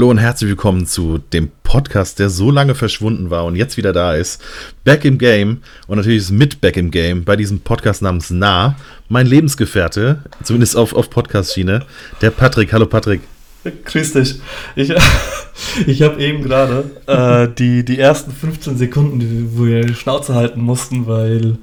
Hallo und herzlich willkommen zu dem Podcast, der so lange verschwunden war und jetzt wieder da ist. Back im Game und natürlich ist mit Back im Game bei diesem Podcast namens Nah mein Lebensgefährte, zumindest auf, auf Podcast-Schiene, der Patrick. Hallo Patrick. Grüß dich. Ich, ich habe eben gerade äh, die, die ersten 15 Sekunden, wo wir die Schnauze halten mussten, weil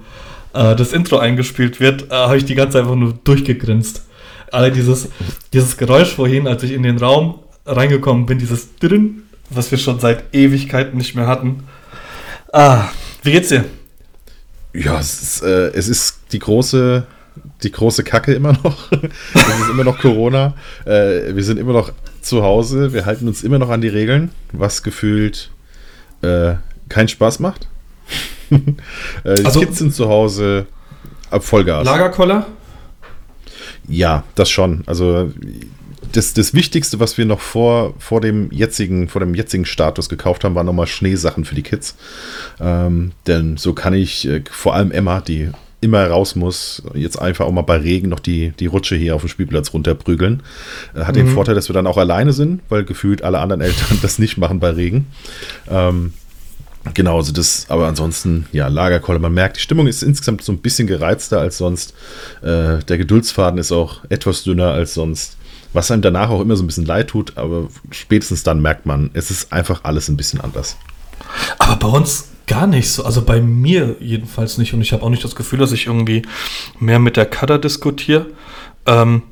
äh, das Intro eingespielt wird, äh, habe ich die ganze Zeit einfach nur durchgegrinst. Alle dieses, dieses Geräusch vorhin, als ich in den Raum reingekommen bin, dieses drin, was wir schon seit Ewigkeiten nicht mehr hatten. Ah, wie geht's dir? Ja, es ist, äh, es ist die große, die große Kacke immer noch. es ist immer noch Corona. Äh, wir sind immer noch zu Hause. Wir halten uns immer noch an die Regeln, was gefühlt äh, keinen Spaß macht. äh, die also, Kids sind zu Hause ab Vollgas. Lagerkoller? Ja, das schon. Also das, das Wichtigste, was wir noch vor, vor, dem jetzigen, vor dem jetzigen Status gekauft haben, waren nochmal Schneesachen für die Kids. Ähm, denn so kann ich äh, vor allem Emma, die immer raus muss, jetzt einfach auch mal bei Regen noch die, die Rutsche hier auf dem Spielplatz runterprügeln. Äh, hat mhm. den Vorteil, dass wir dann auch alleine sind, weil gefühlt alle anderen Eltern das nicht machen bei Regen. Ähm, Genau, also das, aber ansonsten, ja, Lagerkoller. Man merkt, die Stimmung ist insgesamt so ein bisschen gereizter als sonst. Äh, der Geduldsfaden ist auch etwas dünner als sonst. Was einem danach auch immer so ein bisschen leid tut, aber spätestens dann merkt man, es ist einfach alles ein bisschen anders. Aber bei uns gar nicht so. Also bei mir jedenfalls nicht. Und ich habe auch nicht das Gefühl, dass ich irgendwie mehr mit der Kader diskutiere. Ähm,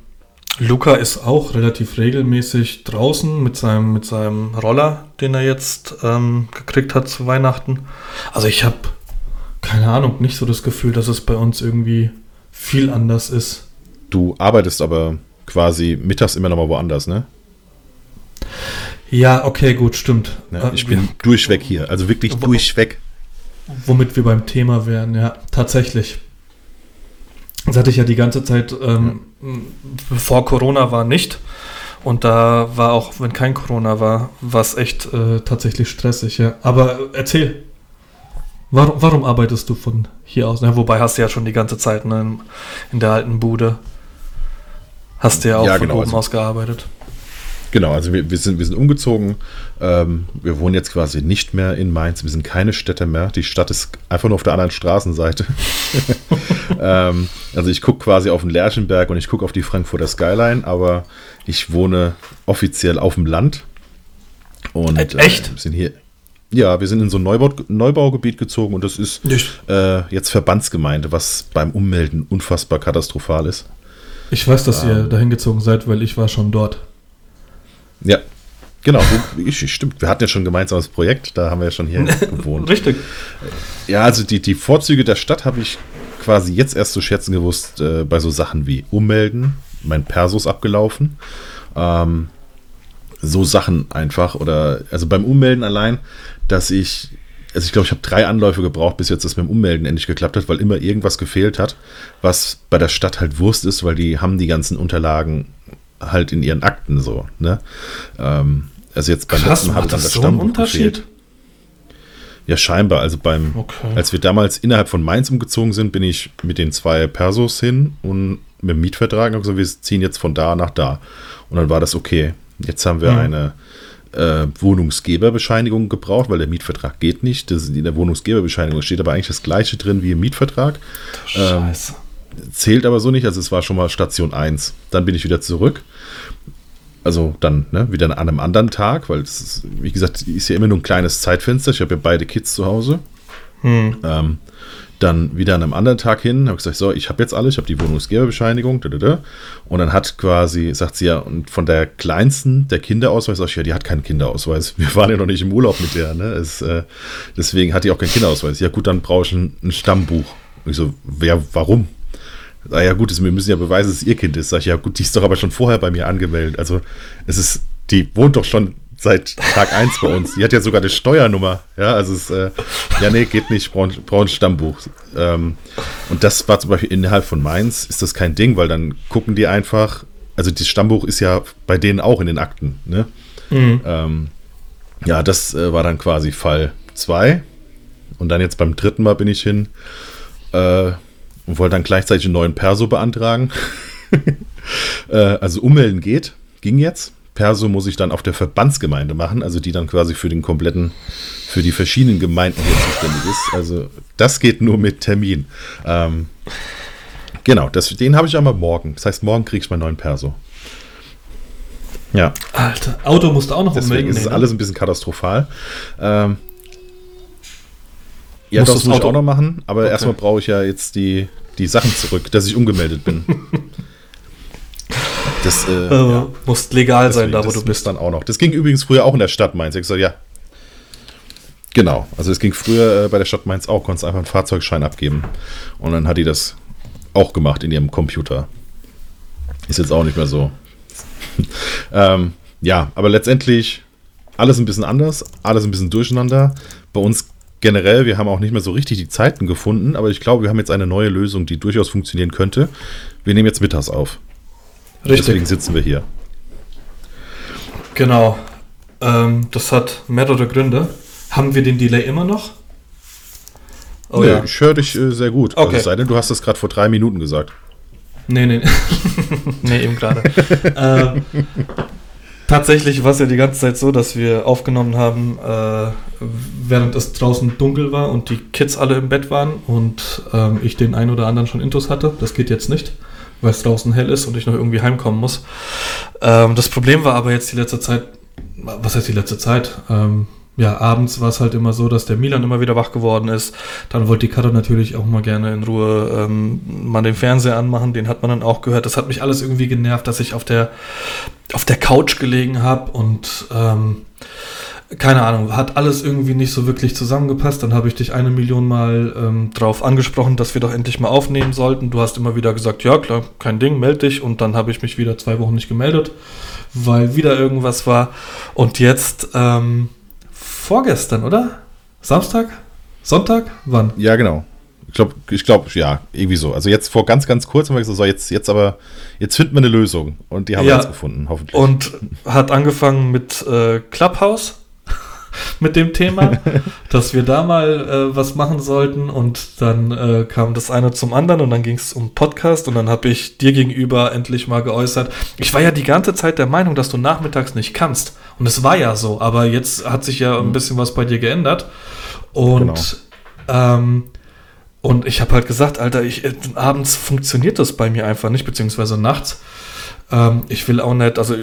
Luca ist auch relativ regelmäßig draußen mit seinem, mit seinem Roller, den er jetzt ähm, gekriegt hat zu Weihnachten. Also ich habe, keine Ahnung, nicht so das Gefühl, dass es bei uns irgendwie viel anders ist. Du arbeitest aber quasi mittags immer noch mal woanders, ne? Ja, okay, gut, stimmt. Ja, ich bin durchweg hier, also wirklich durchweg. Womit wir beim Thema wären, ja, tatsächlich. Das hatte ich ja die ganze Zeit, ähm, ja. bevor Corona war, nicht. Und da war auch, wenn kein Corona war, war es echt äh, tatsächlich stressig, ja. Aber erzähl, warum, warum arbeitest du von hier aus? Ja, wobei hast du ja schon die ganze Zeit ne, in der alten Bude. Hast du ja auch ja, von genau, oben also, aus gearbeitet. Genau, also wir, wir, sind, wir sind umgezogen. Ähm, wir wohnen jetzt quasi nicht mehr in Mainz. Wir sind keine Städte mehr. Die Stadt ist einfach nur auf der anderen Straßenseite. ähm, also ich gucke quasi auf den Lerchenberg und ich gucke auf die Frankfurter Skyline, aber ich wohne offiziell auf dem Land. Und, äh, Echt? Sind hier. Ja, wir sind in so ein Neubau, Neubaugebiet gezogen und das ist äh, jetzt Verbandsgemeinde, was beim Ummelden unfassbar katastrophal ist. Ich weiß, dass ähm, ihr dahin gezogen seid, weil ich war schon dort. Ja, genau. Ich, stimmt, wir hatten ja schon ein gemeinsames Projekt, da haben wir ja schon hier gewohnt. Richtig. Ja, also die, die Vorzüge der Stadt habe ich quasi jetzt erst zu schätzen gewusst äh, bei so Sachen wie Ummelden, mein Perso abgelaufen. Ähm, so Sachen einfach. Oder also beim Ummelden allein, dass ich also ich glaube, ich habe drei Anläufe gebraucht, bis jetzt das mit dem Ummelden endlich geklappt hat, weil immer irgendwas gefehlt hat, was bei der Stadt halt Wurst ist, weil die haben die ganzen Unterlagen halt in ihren Akten so. Ne? Ähm, also jetzt beim Krass, letzten Mal das so einen Unterschied? Gefehlt. Ja, scheinbar. Also beim, okay. als wir damals innerhalb von Mainz umgezogen sind, bin ich mit den zwei Persos hin und mit dem Mietvertrag und gesagt, wir ziehen jetzt von da nach da. Und dann war das okay. Jetzt haben wir mhm. eine äh, Wohnungsgeberbescheinigung gebraucht, weil der Mietvertrag geht nicht. Das, in der Wohnungsgeberbescheinigung steht aber eigentlich das gleiche drin wie im Mietvertrag. Scheiße. Ähm, zählt aber so nicht, also es war schon mal Station 1. Dann bin ich wieder zurück. Also dann ne, wieder an einem anderen Tag, weil es ist, wie gesagt, ist ja immer nur ein kleines Zeitfenster. Ich habe ja beide Kids zu Hause. Hm. Ähm, dann wieder an einem anderen Tag hin, habe gesagt, so, ich habe jetzt alles, ich habe die Wohnungsgeberbescheinigung, und dann hat quasi, sagt sie ja, und von der kleinsten, der Kinderausweis, sag ich, ja, die hat keinen Kinderausweis. Wir waren ja noch nicht im Urlaub mit der, ne? Es, äh, deswegen hat die auch keinen Kinderausweis. Ja, gut, dann brauche ich ein, ein Stammbuch. Und ich so, wer, warum? Ah ja, gut, wir müssen ja beweisen, dass es ihr Kind ist. Sag ich, ja, gut, die ist doch aber schon vorher bei mir angemeldet. Also, es ist, die wohnt doch schon seit Tag 1 bei uns. Die hat ja sogar eine Steuernummer. Ja, also es äh, ja, nee, geht nicht, braucht ein Stammbuch. Ähm, und das war zum Beispiel innerhalb von Mainz, ist das kein Ding, weil dann gucken die einfach, also das Stammbuch ist ja bei denen auch in den Akten, ne? Mhm. Ähm, ja, das äh, war dann quasi Fall 2. Und dann jetzt beim dritten Mal bin ich hin äh, und wollte dann gleichzeitig einen neuen Perso beantragen. äh, also ummelden geht, ging jetzt Perso muss ich dann auf der Verbandsgemeinde machen, also die dann quasi für den kompletten, für die verschiedenen Gemeinden hier zuständig ist. Also das geht nur mit Termin. Ähm, genau, das, den habe ich aber morgen. Das heißt, morgen kriege ich meinen neuen Perso. Ja. Alter, Auto musst du auch noch Deswegen ist es ne? alles ein bisschen katastrophal. Ähm, ja, das muss ich auch noch machen, aber okay. erstmal brauche ich ja jetzt die, die Sachen zurück, dass ich umgemeldet bin. Das äh, äh, ja. muss legal Deswegen, sein, da wo du bist. dann auch noch. Das ging übrigens früher auch in der Stadt Mainz. Ich gesagt, ja. Genau. Also es ging früher äh, bei der Stadt Mainz auch, konntest einfach einen Fahrzeugschein abgeben. Und dann hat die das auch gemacht in ihrem Computer. Ist jetzt auch nicht mehr so. ähm, ja, aber letztendlich alles ein bisschen anders, alles ein bisschen durcheinander. Bei uns generell, wir haben auch nicht mehr so richtig die Zeiten gefunden, aber ich glaube, wir haben jetzt eine neue Lösung, die durchaus funktionieren könnte. Wir nehmen jetzt mittags auf. Richtig. Deswegen sitzen wir hier. Genau. Ähm, das hat mehrere Gründe. Haben wir den Delay immer noch? Oh, nee, ja. ich höre dich äh, sehr gut. Also okay. Also, sei denn, du hast das gerade vor drei Minuten gesagt. Nee, nee. nee, eben gerade. ähm, tatsächlich war es ja die ganze Zeit so, dass wir aufgenommen haben, äh, während es draußen dunkel war und die Kids alle im Bett waren und ähm, ich den einen oder anderen schon Intus hatte. Das geht jetzt nicht weil es draußen hell ist und ich noch irgendwie heimkommen muss. Ähm, das Problem war aber jetzt die letzte Zeit, was heißt die letzte Zeit? Ähm, ja, abends war es halt immer so, dass der Milan immer wieder wach geworden ist. Dann wollte die Karte natürlich auch mal gerne in Ruhe ähm, mal den Fernseher anmachen. Den hat man dann auch gehört. Das hat mich alles irgendwie genervt, dass ich auf der, auf der Couch gelegen habe und ähm, keine Ahnung, hat alles irgendwie nicht so wirklich zusammengepasst. Dann habe ich dich eine Million Mal ähm, drauf angesprochen, dass wir doch endlich mal aufnehmen sollten. Du hast immer wieder gesagt, ja klar, kein Ding, melde dich. Und dann habe ich mich wieder zwei Wochen nicht gemeldet, weil wieder irgendwas war. Und jetzt ähm, vorgestern, oder? Samstag? Sonntag? Wann? Ja, genau. Ich glaube, ich glaube, ja, irgendwie so. Also jetzt vor ganz, ganz kurz haben wir gesagt, so jetzt, jetzt aber, jetzt finden wir eine Lösung. Und die haben ja. wir jetzt gefunden, hoffentlich. Und hat angefangen mit äh, Clubhouse mit dem Thema, dass wir da mal äh, was machen sollten und dann äh, kam das eine zum anderen und dann ging es um Podcast und dann habe ich dir gegenüber endlich mal geäußert. Ich war ja die ganze Zeit der Meinung, dass du nachmittags nicht kannst und es war ja so, aber jetzt hat sich ja ein mhm. bisschen was bei dir geändert und genau. ähm, und ich habe halt gesagt, Alter, ich, äh, abends funktioniert das bei mir einfach nicht, beziehungsweise nachts. Ähm, ich will auch nicht, also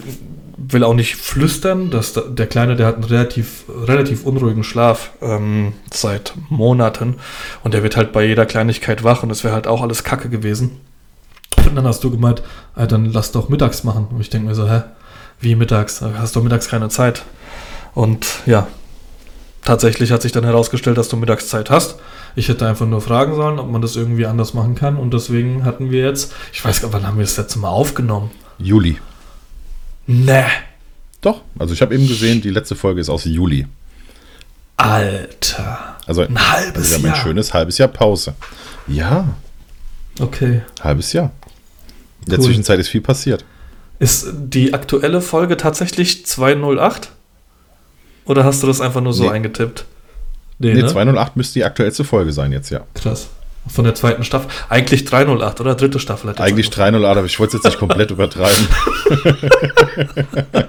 will auch nicht flüstern, dass der Kleine, der hat einen relativ, relativ unruhigen Schlaf ähm, seit Monaten und der wird halt bei jeder Kleinigkeit wach und das wäre halt auch alles Kacke gewesen. Und dann hast du gemeint, äh, dann lass doch mittags machen. Und ich denke mir so, hä, wie mittags? Hast du mittags keine Zeit? Und ja, tatsächlich hat sich dann herausgestellt, dass du mittags Zeit hast. Ich hätte einfach nur fragen sollen, ob man das irgendwie anders machen kann. Und deswegen hatten wir jetzt, ich weiß gar nicht, wann haben wir das letzte Mal aufgenommen? Juli. Ne. Doch, also ich habe eben gesehen, die letzte Folge ist aus Juli. Alter. Also ein halbes Jahr. Wir haben ein schönes halbes Jahr Pause. Ja. Okay. Halbes Jahr. In der cool. Zwischenzeit ist viel passiert. Ist die aktuelle Folge tatsächlich 208? Oder hast du das einfach nur so nee. eingetippt? Nee, nee ne? 208 müsste die aktuellste Folge sein jetzt, ja. Krass. Von der zweiten Staffel. Eigentlich 308, oder? Dritte Staffel. Eigentlich 308, aber ich wollte es jetzt nicht komplett übertreiben.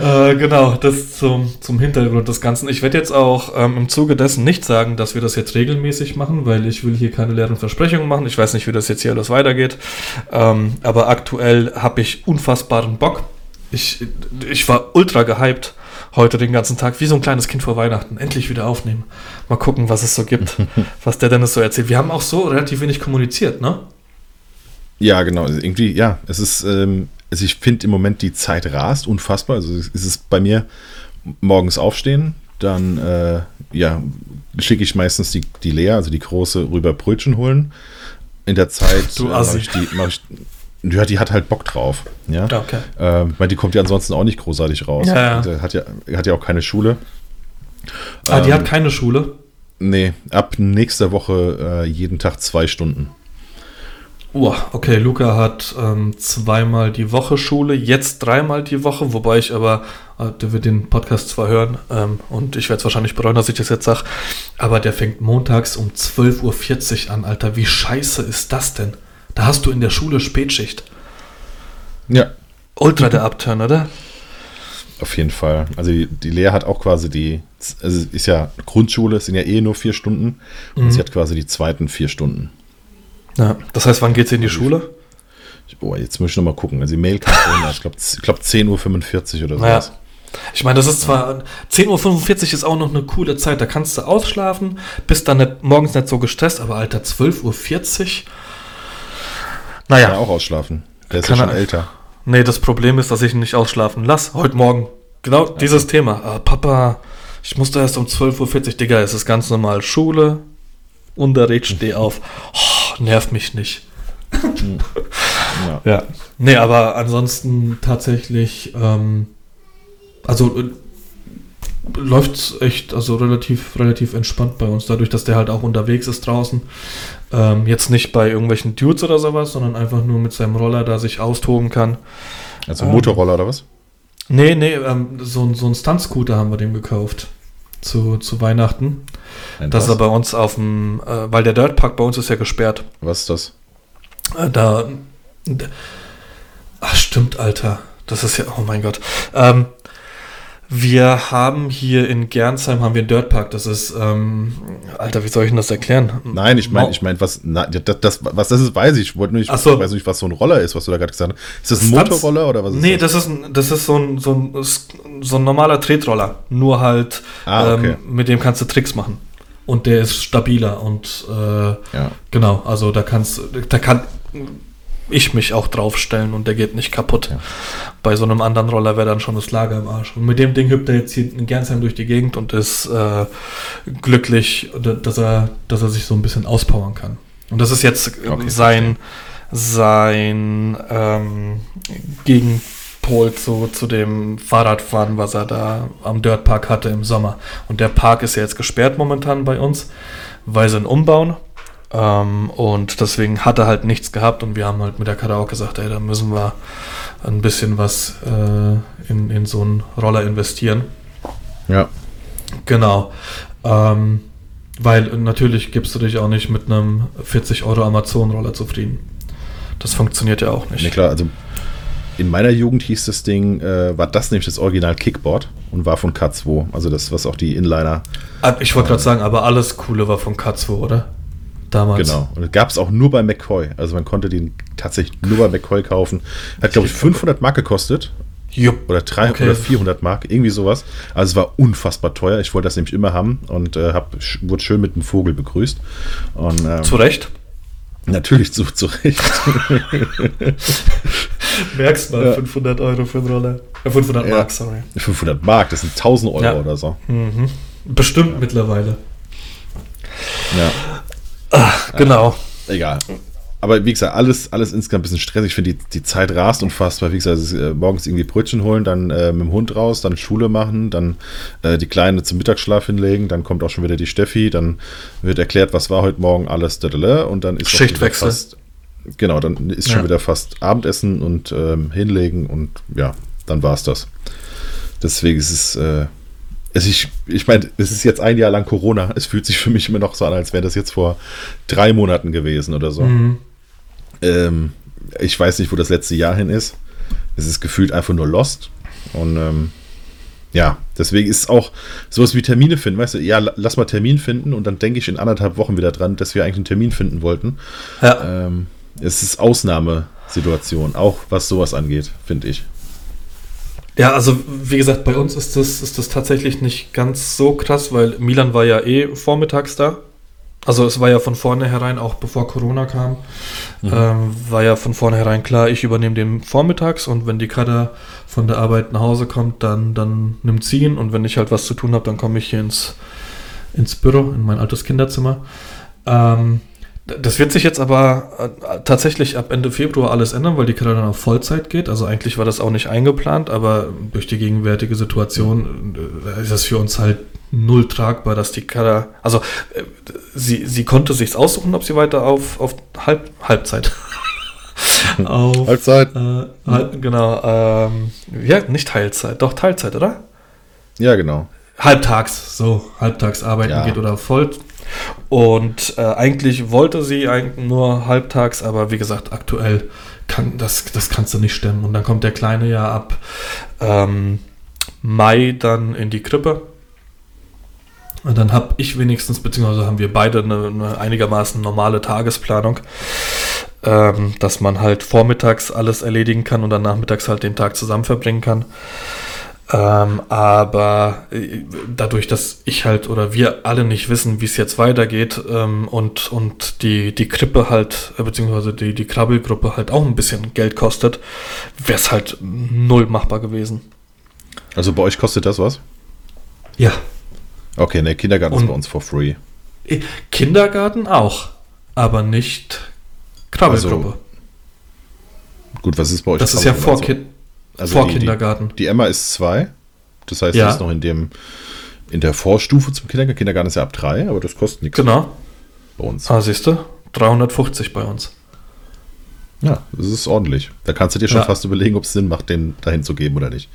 äh, genau, das zum, zum Hintergrund des Ganzen. Ich werde jetzt auch ähm, im Zuge dessen nicht sagen, dass wir das jetzt regelmäßig machen, weil ich will hier keine leeren Versprechungen machen. Ich weiß nicht, wie das jetzt hier alles weitergeht. Ähm, aber aktuell habe ich unfassbaren Bock. Ich, ich war ultra gehypt heute den ganzen Tag, wie so ein kleines Kind vor Weihnachten, endlich wieder aufnehmen. Mal gucken, was es so gibt, was der Dennis so erzählt. Wir haben auch so relativ wenig kommuniziert, ne? Ja, genau. Also irgendwie, ja, es ist, ähm, also ich finde im Moment die Zeit rast, unfassbar. Also es ist bei mir morgens aufstehen, dann äh, ja, schicke ich meistens die, die Lea, also die große, rüber Brötchen holen. In der Zeit äh, mache ich, die, mach ich ja, die hat halt Bock drauf. Ja, okay. Ähm, weil die kommt ja ansonsten auch nicht großartig raus. Ja, ja. Hat, ja hat ja auch keine Schule. Ah, die hat ähm, keine Schule? Nee, ab nächster Woche äh, jeden Tag zwei Stunden. Oh, okay, Luca hat ähm, zweimal die Woche Schule, jetzt dreimal die Woche, wobei ich aber, äh, der wird den Podcast zwar hören ähm, und ich werde es wahrscheinlich bereuen, dass ich das jetzt sage, aber der fängt montags um 12.40 Uhr an, Alter. Wie scheiße ist das denn? Da hast du in der Schule Spätschicht. Ja. Ultra der Upturn, oder? Auf jeden Fall. Also die, die Lea hat auch quasi die, also ist ja Grundschule, es sind ja eh nur vier Stunden und Mhm. sie hat quasi die zweiten vier Stunden. Ja, das heißt, wann geht sie in die Schule? Ich, boah, jetzt muss ich nochmal gucken. Also die Mail kam vorhin, ich glaube glaub 10.45 Uhr oder Naja. sowas. Ich meine, das ist zwar 10.45 Uhr ist auch noch eine coole Zeit, da kannst du ausschlafen, bist dann nicht, morgens nicht so gestresst, aber Alter, 12.40 Uhr. Kann Naja, er auch ausschlafen. Der ist Kann ja schon er- älter. nee, das Problem ist, dass ich ihn nicht ausschlafen lasse. Heute Morgen. Genau dieses Thema. Ah, Papa, ich musste erst um 12.40 Uhr, Digga, es ist ganz normal. Schule, Unterricht, steh auf. Oh, nervt mich nicht. Ja. Ja. Nee, aber ansonsten tatsächlich, ähm, also äh, läuft echt, also relativ, relativ entspannt bei uns, dadurch, dass der halt auch unterwegs ist draußen. Ähm, jetzt nicht bei irgendwelchen Dudes oder sowas, sondern einfach nur mit seinem Roller da sich austoben kann. Also Ähm, Motorroller oder was? Nee, nee, ähm, so, ein- so ein Stunt-Scooter haben wir dem gekauft. Zu, zu Weihnachten. Ein Das ist was? er bei uns auf dem, äh, weil der Dirtpark bei uns ist ja gesperrt. was ist das? Äh, Da. Ach, stimmt, Alter. Das ist ja. Oh mein Gott. Ähm, wir haben hier in Gernsheim haben wir einen Dirtpark. Das ist. Ähm, Alter, wie soll ich denn das erklären? Nein, ich meine, ich meine, was, na, das, das, was das ist, weiß ich. Ich wollte nur nicht, so. ich weiß nicht, was so ein Roller ist, was du da gerade gesagt hast. Ist das ein Stunts? Motorroller oder was ist Nee, das? das ist, ein, das ist so ein, so, ein, so ein normaler Tretroller. Nur halt, Ah, okay. ähm, mit dem kannst du Tricks machen. Und der ist stabiler und äh, Ja. genau, also da kannst da kann ich mich auch draufstellen und der geht nicht kaputt. Ja. Bei so einem anderen Roller wäre dann schon das Lager im Arsch. Und mit dem Ding hüpft er jetzt hier in Gernsheim durch die Gegend und ist äh, glücklich, dass er, dass er sich so ein bisschen auspowern kann. Und das ist jetzt Okay, sein, sein ähm, Gegenpol zu, zu dem Fahrradfahren, was er da am Dirtpark hatte im Sommer. Und der Park ist ja jetzt gesperrt momentan bei uns, weil sie ihn umbauen. Ähm, und deswegen hat er halt nichts gehabt und wir haben halt mit der Karre auch gesagt, ey, da müssen wir ein bisschen was äh, in, in so einen Roller investieren. Ja. Genau. Ähm, weil äh, natürlich gibst du dich auch nicht mit einem 40 Euro Amazon-Roller zufrieden. Das funktioniert ja auch nicht. Nee, klar, also in meiner Jugend hieß das Ding, äh, war das nämlich das Original Kickboard und war von K2. Also das, was auch die Inliner, Ah, Ich wollte gerade sagen, aber alles Coole war von K2, oder? Damals. genau. Und gab es auch nur bei McCoy. Also man konnte den tatsächlich nur bei McCoy kaufen. Hat, glaube ich, 500 Mark gekostet. Jupp. Oder 300 Okay. oder 400 Mark, irgendwie sowas. Also es war unfassbar teuer. Ich wollte das nämlich immer haben und äh, hab, wurde schön mit einem Vogel begrüßt. Und ähm, Zu Recht. natürlich zu, zu Recht. Merkst mal, Ja. 500 Euro für einen Roller. Äh, 500 Ja. Mark, sorry. 500 Mark, das sind 1000 Euro Ja. oder so. Mhm. Bestimmt mittlerweile. Ja, Genau. egal. Aber wie gesagt, alles, alles insgesamt ein bisschen stressig. Ich finde, die, die Zeit rast unfassbar. Wie gesagt, ist, äh, morgens irgendwie Brötchen holen, dann äh, mit dem Hund raus, dann Schule machen, dann äh, die Kleine zum Mittagsschlaf hinlegen, dann kommt auch schon wieder die Steffi, dann wird erklärt, was war heute Morgen alles, und dann ist Schichtwechsel. Fast, genau, dann ist schon Ja. wieder fast Abendessen und ähm, hinlegen und ja, dann war es das. Deswegen ist es, es ich, ich meine, es ist jetzt ein Jahr lang Corona. Es fühlt sich für mich immer noch so an, als wäre das jetzt vor drei Monaten gewesen oder so. Mhm. Ähm, ich weiß nicht, wo das letzte Jahr hin ist. Es ist gefühlt einfach nur Lost. Und ähm, ja, deswegen ist es auch sowas wie Termine finden. Weißt du, ja, la- lass mal Termin finden und dann denke ich in anderthalb Wochen wieder dran, dass wir eigentlich einen Termin finden wollten. Ja. Ähm, es ist Ausnahmesituation, auch was sowas angeht, finde ich. Ja, also wie gesagt, bei uns ist das, ist das tatsächlich nicht ganz so krass, weil Milan war ja eh vormittags da. Also es war ja von vornherein, auch bevor Corona kam, ähm, war ja von vornherein klar, ich übernehme den vormittags und wenn die Kada von der Arbeit nach Hause kommt, dann, dann nimmt sie ihn und wenn ich halt was zu tun habe, dann komme ich hier ins, ins Büro, in mein altes Kinderzimmer. Ähm, das wird sich jetzt aber äh, tatsächlich ab Ende Februar alles ändern, weil die Kada dann auf Vollzeit geht. Also eigentlich war das auch nicht eingeplant, aber durch die gegenwärtige Situation äh, ist es für uns halt null tragbar, dass die Kada, also äh, sie, sie konnte sich's aussuchen, ob sie weiter auf, auf Halb, Halbzeit. auf, Halbzeit? äh, halt, genau, ähm, ja, nicht Teilzeit, doch Teilzeit, oder? Ja, genau. halbtags, so halbtags arbeiten Ja. geht oder voll. Und äh, eigentlich wollte sie eigentlich nur halbtags, aber wie gesagt, aktuell kann das, das kannst du nicht stemmen. Und dann kommt der Kleine ja ab, ähm, Mai dann in die Krippe. Und dann habe ich wenigstens, beziehungsweise haben wir beide eine, eine einigermaßen normale Tagesplanung, ähm, dass man halt vormittags alles erledigen kann und dann nachmittags halt den Tag zusammen verbringen kann. Ähm, aber äh, dadurch, dass ich halt oder wir alle nicht wissen, wie es jetzt weitergeht ähm, und, und die, die Krippe halt, äh, beziehungsweise die, die Krabbelgruppe halt auch ein bisschen Geld kostet, wäre es halt null machbar gewesen. Also bei euch kostet das was? Ja. Okay, ne, Kindergarten Und- ist bei uns for free. Kindergarten auch, aber nicht Krabbelgruppe. Gut, was ist bei euch? das ist ja vor, Also- Kind, also vor die, die, Kindergarten. die Emma ist zwei. Das heißt, Ja. sie ist noch in dem in der Vorstufe zum Kindergarten. Kindergarten ist ja ab drei, aber das kostet nichts Genau. bei uns. Ah, siehst du? 350 bei uns. Ja, das ist ordentlich. Da kannst du dir schon Ja. fast überlegen, ob es Sinn macht, den dahin zu geben oder nicht.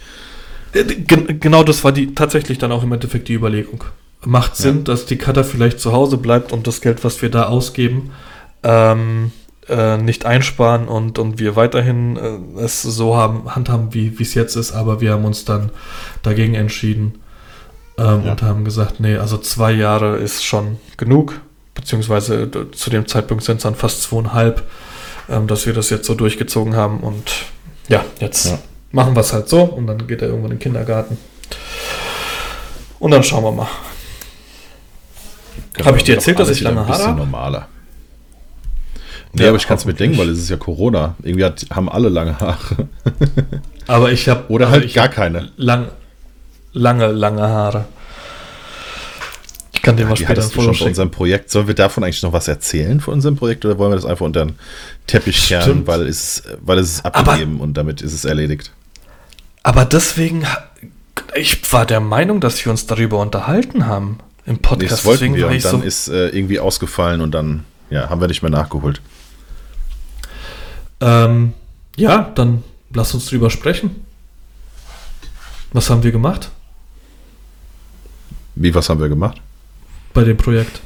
Äh, gen- Genau das war die tatsächlich dann auch im Endeffekt die Überlegung. Macht Sinn, dass die Cutter vielleicht zu Hause bleibt und das Geld, was wir da ausgeben, ähm, äh, nicht einsparen und, und wir weiterhin äh, es so haben, handhaben, wie es jetzt ist, aber wir haben uns dann dagegen entschieden ähm, Ja. und haben gesagt, nee, also zwei Jahre ist schon genug, beziehungsweise äh, zu dem Zeitpunkt sind es dann fast zweieinhalb, ähm, dass wir das jetzt so durchgezogen haben und ja, jetzt Ja. machen wir es halt so und dann geht er irgendwann in den Kindergarten. Und dann schauen wir mal. Hab ich dir erzählt, dass ich lange ein bisschen Haare hab? normaler. Nee, Ja, aber ich kann es mir denken, weil es ist ja Corona. Irgendwie hat, haben alle lange Haare. Aber ich habe Oder halt gar keine. lang, lange, lange Haare. Ich kann dir mal Die später ein Foto schicken. unserem Projekt. Sollen wir davon eigentlich noch was erzählen von unserem Projekt oder wollen wir das einfach unter den Teppich kehren, Stimmt. weil es, weil es ist abgegeben und damit ist es erledigt? Aber deswegen, ich war der Meinung, dass wir uns darüber unterhalten haben im Nee, Podcast. das wollten Deswegen wir und dann so, ist äh, irgendwie ausgefallen und dann ja, haben wir nicht mehr nachgeholt. Ähm, ja, dann lass uns drüber sprechen. Was haben wir gemacht Wie, was haben wir gemacht? bei dem Projekt?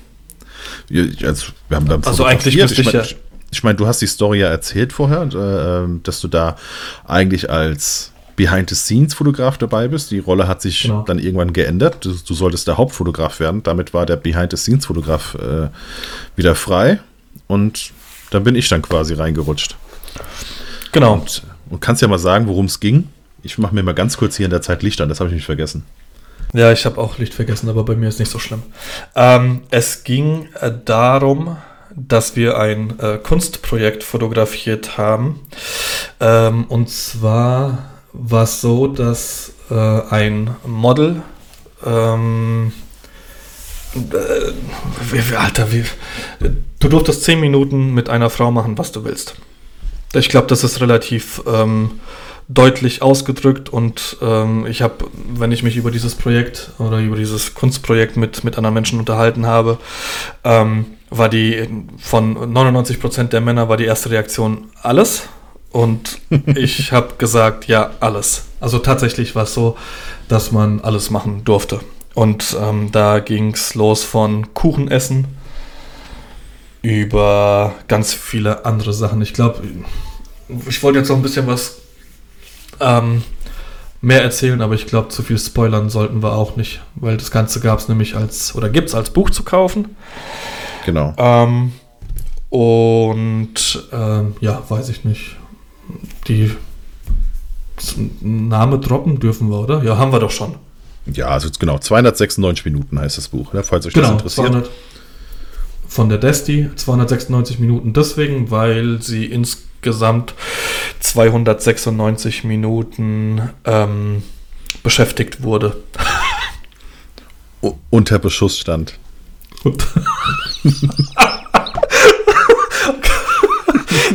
Also, wir haben Also eigentlich müsste ich ja- ich meine, du hast die Story ja erzählt vorher, äh, ähm, dass du da eigentlich als Behind-the-Scenes-Fotograf dabei bist. Die Rolle hat sich Genau. dann irgendwann geändert. Du, du solltest der Hauptfotograf werden. Damit war der Behind-the-Scenes-Fotograf äh, wieder frei. Und dann bin ich dann quasi reingerutscht. Genau. Und, und kannst ja mal sagen, worum es ging. Ich mache mir mal ganz kurz hier in der Zeit Licht an, das habe ich nicht vergessen. Ja, ich habe auch Licht vergessen, aber bei mir ist nicht so schlimm. Ähm, es ging äh, darum, dass wir ein äh, Kunstprojekt fotografiert haben. Ähm, und zwar war es so, dass äh, ein Model, ähm, äh, Alter, wie, du durftest zehn Minuten mit einer Frau machen, was du willst. Ich glaube, das ist relativ ähm, deutlich ausgedrückt und ähm, ich habe, wenn ich mich über dieses Projekt oder über dieses Kunstprojekt mit, mit anderen Menschen unterhalten habe, ähm, war die von 99% der Männer war die erste Reaktion alles und ich habe gesagt, ja, alles. Also tatsächlich war es so, dass man alles machen durfte. Und ähm, da ging es los von Kuchen essen über ganz viele andere Sachen. Ich glaube, ich wollte jetzt noch ein bisschen was ähm, mehr erzählen, aber ich glaube, zu viel spoilern sollten wir auch nicht, weil das Ganze gab es nämlich als, oder gibt es als Buch zu kaufen. Genau. Ähm, und ähm, ja, weiß ich nicht. Die Name droppen dürfen wir, oder? Ja, haben wir doch schon. Ja, also genau, 296 Minuten heißt das Buch, ne, falls euch das Genau, interessiert. 200 von der Desti, 296 Minuten deswegen, weil sie insgesamt 296 Minuten ähm, beschäftigt wurde. Unter Beschuss stand.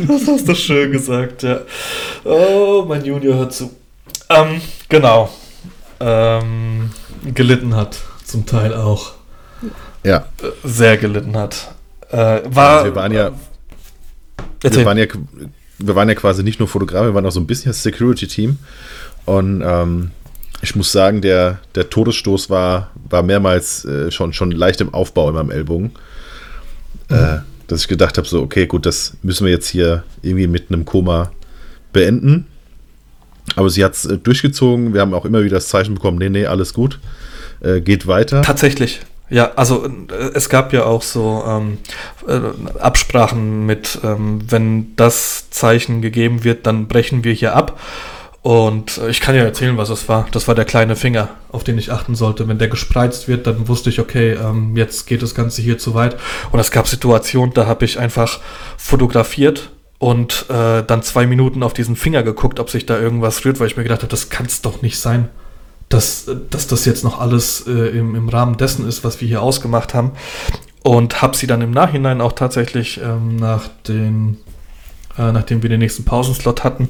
Das hast du schön gesagt, ja. Oh, mein Junior hört zu. Ähm, genau. Ähm, gelitten hat, zum Teil auch. Ja, Sehr gelitten hat. Äh, war. Also wir waren ja, wir Erzähl. waren ja, wir waren ja quasi nicht nur Fotograf, wir waren auch so ein bisschen das Security-Team. Und ähm, ich muss sagen, der, der Todesstoß war, war mehrmals äh, schon, schon leicht im Aufbau in meinem Ellbogen. Äh, dass ich gedacht habe, so, okay, gut, das müssen wir jetzt hier irgendwie mit einem Koma beenden. Aber sie hat es äh, durchgezogen. Wir haben auch immer wieder das Zeichen bekommen, nee, nee, alles gut. Äh, geht weiter. Tatsächlich. Ja, also äh, es gab ja auch so ähm, äh, Absprachen mit, ähm, wenn das Zeichen gegeben wird, dann brechen wir hier ab. Und äh, ich kann ja erzählen, was es war. Das war der kleine Finger, auf den ich achten sollte. Wenn der gespreizt wird, dann wusste ich, okay, ähm, jetzt geht das Ganze hier zu weit. Und es gab Situationen, da habe ich einfach fotografiert und äh, dann zwei Minuten auf diesen Finger geguckt, ob sich da irgendwas rührt, weil ich mir gedacht habe, das kann es doch nicht sein, dass, dass das jetzt noch alles äh, im, im Rahmen dessen ist, was wir hier ausgemacht haben. Und habe sie dann im Nachhinein auch tatsächlich ähm, nach den, äh, nachdem wir den nächsten Pausenslot hatten,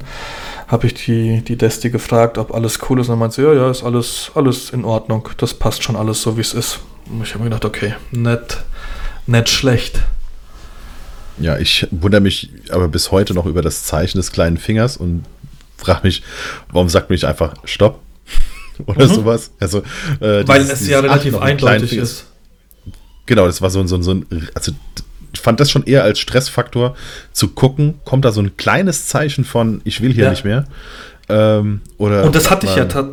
habe ich die, die Desti gefragt, ob alles cool ist. Und dann meinte sie, ja, ja, ist alles, alles in Ordnung. Das passt schon alles so, wie es ist. Und ich habe mir gedacht, okay, nett, nett schlecht. Ja, ich wundere mich aber bis heute noch über das Zeichen des kleinen Fingers und frage mich, warum sagt man nicht einfach Stopp oder mhm. sowas? Also, äh, Weil dieses, es ja relativ eindeutig ist. Genau, das war so, so, so ein, also ich fand das schon eher als Stressfaktor zu gucken, kommt da so ein kleines Zeichen von, ich will hier ja. nicht mehr. Ähm, oder und das hatte ich ja ta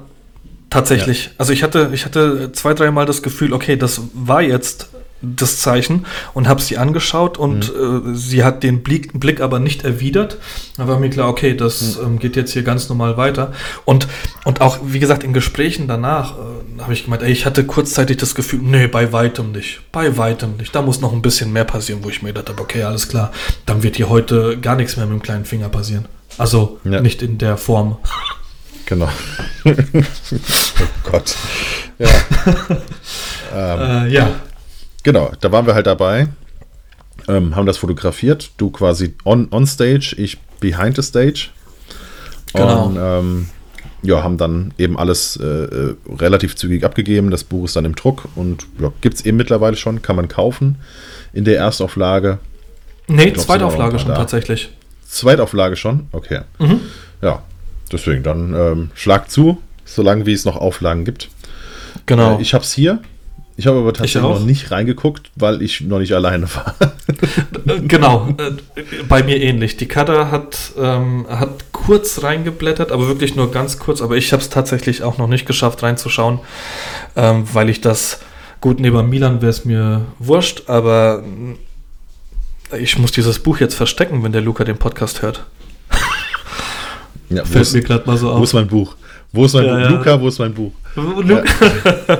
tatsächlich. Ja. Also ich hatte, ich hatte zwei, dreimal das Gefühl, okay, das war jetzt das Zeichen und habe sie angeschaut und mhm. äh, sie hat den Blick, Blick aber nicht erwidert. Da war mir klar, okay, das mhm. ähm, geht jetzt hier ganz normal weiter. Und, und auch, wie gesagt, in Gesprächen danach äh, habe ich gemeint, ey, ich hatte kurzzeitig das Gefühl, nee, bei weitem nicht. Bei weitem nicht. Da muss noch ein bisschen mehr passieren, wo ich mir gedacht habe, okay, alles klar, dann wird hier heute gar nichts mehr mit dem kleinen Finger passieren. Also ja. nicht in der Form. Genau. oh Gott. Ja. ähm, äh, ja. Genau, da waren wir halt dabei, ähm, haben das fotografiert. Du quasi on, on stage, ich behind the stage. Genau. Und ähm, ja, haben dann eben alles äh, äh, relativ zügig abgegeben. Das Buch ist dann im Druck und ja, gibt es eben mittlerweile schon, kann man kaufen in der Erstauflage. Nee, glaub, Zweitauflage schon da. tatsächlich. Zweitauflage schon? Okay. Mhm. Ja, deswegen dann ähm, schlag zu, solange wie es noch Auflagen gibt. Genau. Äh, ich habe es hier. Ich habe aber tatsächlich noch nicht reingeguckt, weil ich noch nicht alleine war. genau, äh, bei mir ähnlich. Die Kada hat, ähm, hat kurz reingeblättert, aber wirklich nur ganz kurz. Aber ich habe es tatsächlich auch noch nicht geschafft reinzuschauen, ähm, weil ich das, gut, neben Milan wäre es mir wurscht, aber ich muss dieses Buch jetzt verstecken, wenn der Luca den Podcast hört. Ja, Fällt mir gerade mal so auf. Wo ist mein Buch? Wo ist mein ja, Buch? Ja. Luca, wo ist mein Buch? Luca.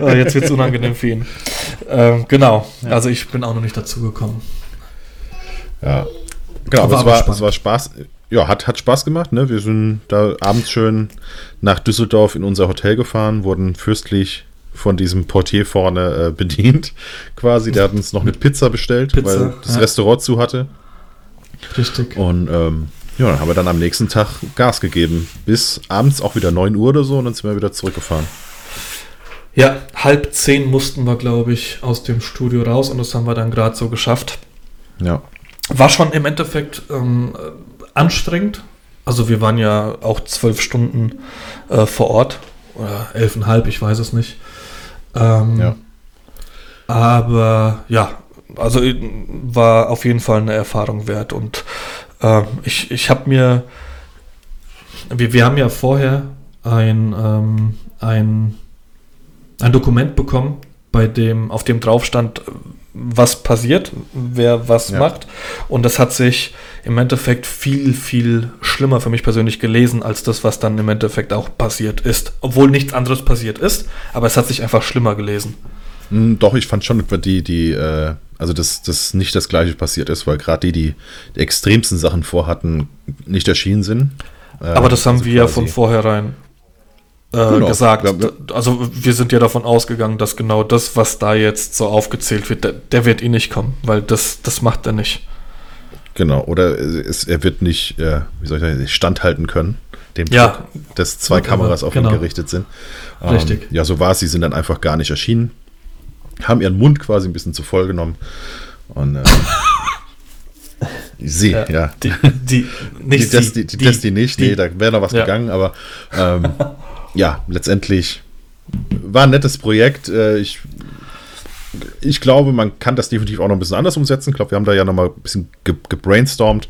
oh, jetzt wird es unangenehm für ihn. Ähm, genau, also ich bin auch noch nicht dazu gekommen. Ja, genau, aber, aber es, war, es war Spaß. Ja, hat, hat Spaß gemacht. Ne? Wir sind da abends schön nach Düsseldorf in unser Hotel gefahren, wurden fürstlich von diesem Portier vorne äh, bedient, quasi. Der hat uns noch eine Pizza bestellt, Pizza, weil das ja. Restaurant zu hatte. Richtig. Und ähm, ja, dann haben wir dann am nächsten Tag Gas gegeben. Bis abends auch wieder 9 Uhr oder so und dann sind wir wieder zurückgefahren. Ja, halb zehn mussten wir, glaube ich, aus dem Studio raus und das haben wir dann gerade so geschafft. Ja. War schon im Endeffekt ähm, anstrengend. Also wir waren ja auch zwölf Stunden äh, vor Ort. Oder elfeinhalb, ich weiß es nicht. Ähm, ja. Aber ja, also war auf jeden Fall eine Erfahrung wert und äh, ich ich habe mir, wir, wir haben ja vorher ein, ähm, ein, ein Dokument bekommen, bei dem, auf dem drauf stand, was passiert, wer was ja. macht. Und das hat sich im Endeffekt viel, viel schlimmer für mich persönlich gelesen, als das, was dann im Endeffekt auch passiert ist. Obwohl nichts anderes passiert ist, aber es hat sich einfach schlimmer gelesen. Hm, doch, ich fand schon, die, die, äh, also dass das nicht das gleiche passiert ist, weil gerade die, die die extremsten Sachen vorhatten, nicht erschienen sind. Aber das haben also wir ja von vornherein äh, genau. gesagt. Also wir sind ja davon ausgegangen, dass genau das, was da jetzt so aufgezählt wird, der, der wird eh nicht kommen, weil das, das macht er nicht. Genau, oder es, er wird nicht, äh, wie soll ich sagen, standhalten können, dem ja. Druck, dass zwei Kameras auf genau. ihn gerichtet sind. Ähm, Richtig. Ja, so war es, sie sind dann einfach gar nicht erschienen haben ihren Mund quasi ein bisschen zu voll genommen. Und äh, sie, ja. ja. Die, die, nicht die, Desti, die, die Desti nicht, nee, da wäre noch was ja. gegangen, aber ähm, ja, letztendlich war ein nettes Projekt. Äh, ich, ich glaube, man kann das definitiv auch noch ein bisschen anders umsetzen. Ich glaube, wir haben da ja noch mal ein bisschen ge gebrainstormt.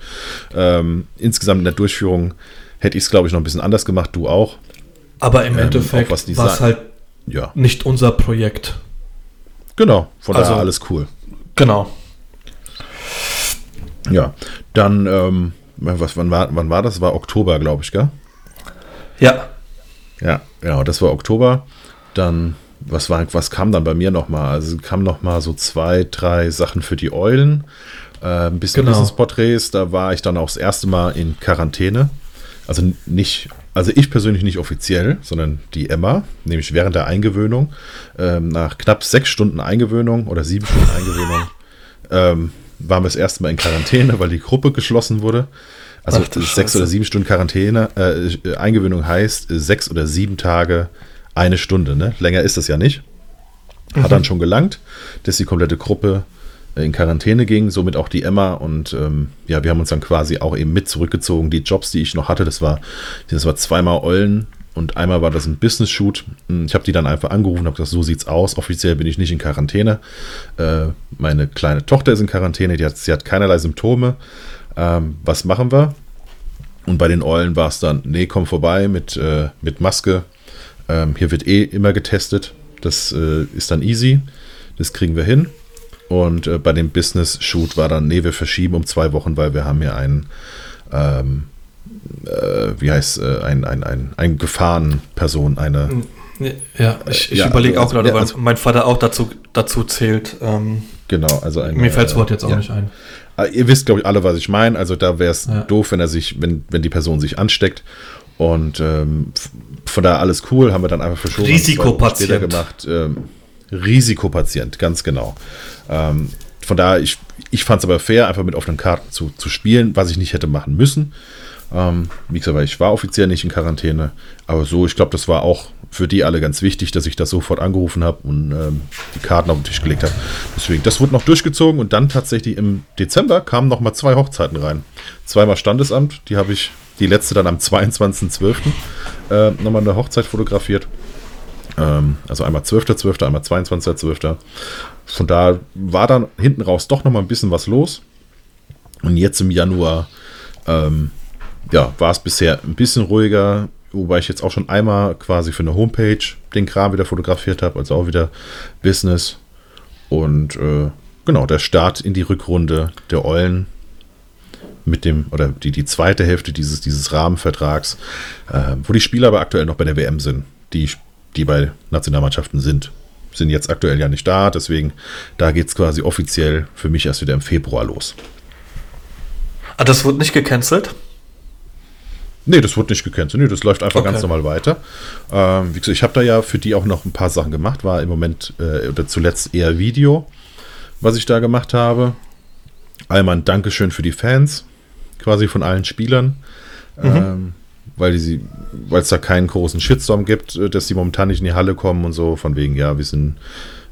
Ähm, insgesamt in der Durchführung hätte ich es, glaube ich, noch ein bisschen anders gemacht, du auch. Aber im ähm, Endeffekt war es halt ja. nicht unser Projekt. Genau, von also, daher alles cool. Genau. Ja, dann, ähm, was, wann, war, wann war das? War Oktober, glaube ich, gell? Ja. Ja, genau, das war Oktober. Dann, was, war, was kam dann bei mir nochmal? Also kam nochmal so zwei, drei Sachen für die Eulen. Äh, ein bisschen genau. Business-Porträts. Da war ich dann auch das erste Mal in Quarantäne. Also nicht, also ich persönlich nicht offiziell, sondern die Emma, nämlich während der Eingewöhnung. Ähm, nach knapp sechs Stunden Eingewöhnung oder sieben Stunden Eingewöhnung ähm, waren wir das erste Mal in Quarantäne, weil die Gruppe geschlossen wurde. Also Ach, sechs oder sieben Stunden Quarantäne, äh, Eingewöhnung heißt äh, sechs oder sieben Tage, eine Stunde. Ne? Länger ist das ja nicht. Hat mhm. dann schon gelangt, dass die komplette Gruppe äh, in Quarantäne ging, somit auch die Emma und ähm, ja, wir haben uns dann quasi auch eben mit zurückgezogen. Die Jobs, die ich noch hatte, das war, das war zweimal Eulen und einmal war das ein Business-Shoot. Hm, ich habe die dann einfach angerufen habe gesagt, so sieht's aus. Offiziell bin ich nicht in Quarantäne. Äh, meine kleine Tochter ist in Quarantäne, die hat, sie hat keinerlei Symptome. Ähm, was machen wir? Und bei den Eulen war es dann, nee, komm vorbei mit, äh, mit Maske. Ähm, hier wird eh immer getestet. Das äh, ist dann easy. Das kriegen wir hin. Und äh, bei dem Business-Shoot war dann, nee, wir verschieben um zwei Wochen, weil wir haben hier einen ähm, äh, wie heißt, äh, ein, ein, ein, ein Gefahrenperson, eine. Hm, ja, ich, ich ja, überlege also, auch gerade, weil also, mein Vater auch dazu, dazu zählt. Ähm, genau, also ein. Mir fällt das Wort jetzt auch ja. nicht ein. Ah, ihr wisst, glaube ich, alle, was ich meine. Also da wäre es ja. doof, wenn er sich, wenn, wenn die Person sich ansteckt. Und ähm, von da alles cool, haben wir dann einfach verschoben. Risikopatient. gemacht. Ähm, Risikopatient, ganz genau. Ähm, von daher, ich, ich fand es aber fair, einfach mit offenen Karten zu, zu spielen, was ich nicht hätte machen müssen. Ähm, wie gesagt, ich war offiziell nicht in Quarantäne, aber so, ich glaube, das war auch für die alle ganz wichtig, dass ich das sofort angerufen habe und ähm, die Karten auf den Tisch gelegt habe. Deswegen, das wurde noch durchgezogen und dann tatsächlich im Dezember kamen noch mal zwei Hochzeiten rein. Zweimal Standesamt, die habe ich, die letzte dann am 22.12. Äh, nochmal eine Hochzeit fotografiert. Ähm, also einmal 12.12., .12., einmal 22.12. Von da war dann hinten raus doch nochmal ein bisschen was los. Und jetzt im Januar ähm, ja, war es bisher ein bisschen ruhiger, wobei ich jetzt auch schon einmal quasi für eine Homepage den Kram wieder fotografiert habe, also auch wieder Business. Und äh, genau, der Start in die Rückrunde der Eulen mit dem, oder die, die zweite Hälfte dieses, dieses Rahmenvertrags, äh, wo die Spieler aber aktuell noch bei der WM sind, die, die bei Nationalmannschaften sind. Sind jetzt aktuell ja nicht da, deswegen da geht es quasi offiziell für mich erst wieder im Februar los. Ah, das wird nicht gecancelt? Nee, das wurde nicht gecancelt. Nee, das läuft einfach okay. ganz normal weiter. Ähm, wie gesagt, ich habe da ja für die auch noch ein paar Sachen gemacht. War im Moment äh, oder zuletzt eher Video, was ich da gemacht habe. Einmal ein Dankeschön für die Fans, quasi von allen Spielern. Mhm. Ähm, weil es da keinen großen Shitstorm gibt, äh, dass die momentan nicht in die Halle kommen und so, von wegen, ja, wir sind,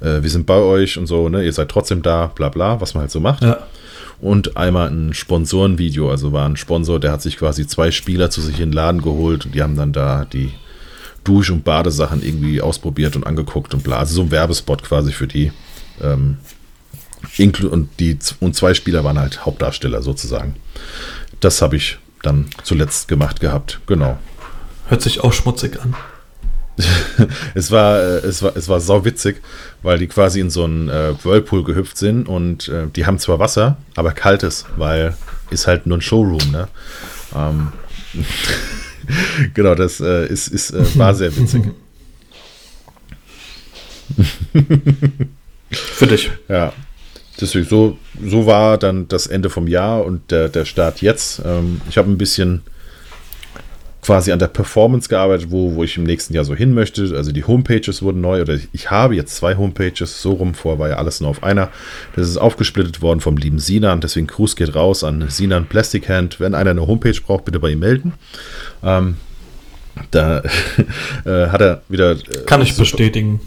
äh, wir sind bei euch und so, ne, ihr seid trotzdem da, bla bla, was man halt so macht. Ja und einmal ein Sponsorenvideo. Also war ein Sponsor, der hat sich quasi zwei Spieler zu sich in den Laden geholt und die haben dann da die Dusch- und Badesachen irgendwie ausprobiert und angeguckt und bla. Also so ein Werbespot quasi für die. Ähm, und, die und zwei Spieler waren halt Hauptdarsteller sozusagen. Das habe ich dann zuletzt gemacht gehabt. Genau. Hört sich auch schmutzig an. es war, äh, es war, es war sau witzig, weil die quasi in so einen äh, Whirlpool gehüpft sind und äh, die haben zwar Wasser, aber kaltes, weil ist halt nur ein Showroom, ne? Ähm, genau, das äh, ist, ist, äh, war sehr witzig. Für dich. Ja. Deswegen, so, so war dann das Ende vom Jahr und der, der Start jetzt. Ähm, ich habe ein bisschen quasi an der Performance gearbeitet, wo, wo ich im nächsten Jahr so hin möchte. Also die Homepages wurden neu oder ich habe jetzt zwei Homepages, so rum vor war ja alles nur auf einer. Das ist aufgesplittet worden vom lieben Sinan, deswegen Gruß geht raus an Sinan Plastic Hand. Wenn einer eine Homepage braucht, bitte bei ihm melden. Ähm, da äh, hat er wieder. Äh, Kann ich bestätigen.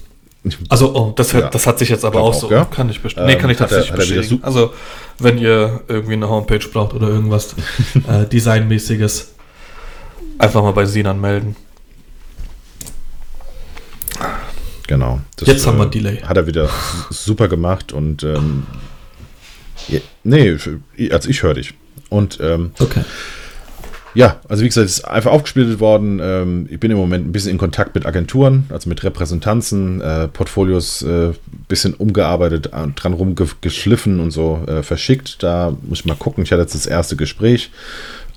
Also, oh, das, hat, ja. das hat sich jetzt aber auch, auch so. Ja? Kann ich bestätigen. Nee, kann ich tatsächlich er, bestätigen. Also, wenn ihr irgendwie eine Homepage braucht oder irgendwas äh, Designmäßiges, Einfach mal bei Sinan melden. Genau. Das, Jetzt haben wir äh, Delay. Hat er wieder super gemacht und ähm, nee, also ich höre dich. Und ähm, okay. Ja, also wie gesagt, es ist einfach aufgesplittet worden. Ähm, ich bin im Moment ein bisschen in Kontakt mit Agenturen, also mit Repräsentanzen, äh, Portfolios ein äh, bisschen umgearbeitet, äh, dran rumgeschliffen und so äh, verschickt. Da muss ich mal gucken. Ich hatte jetzt das erste Gespräch.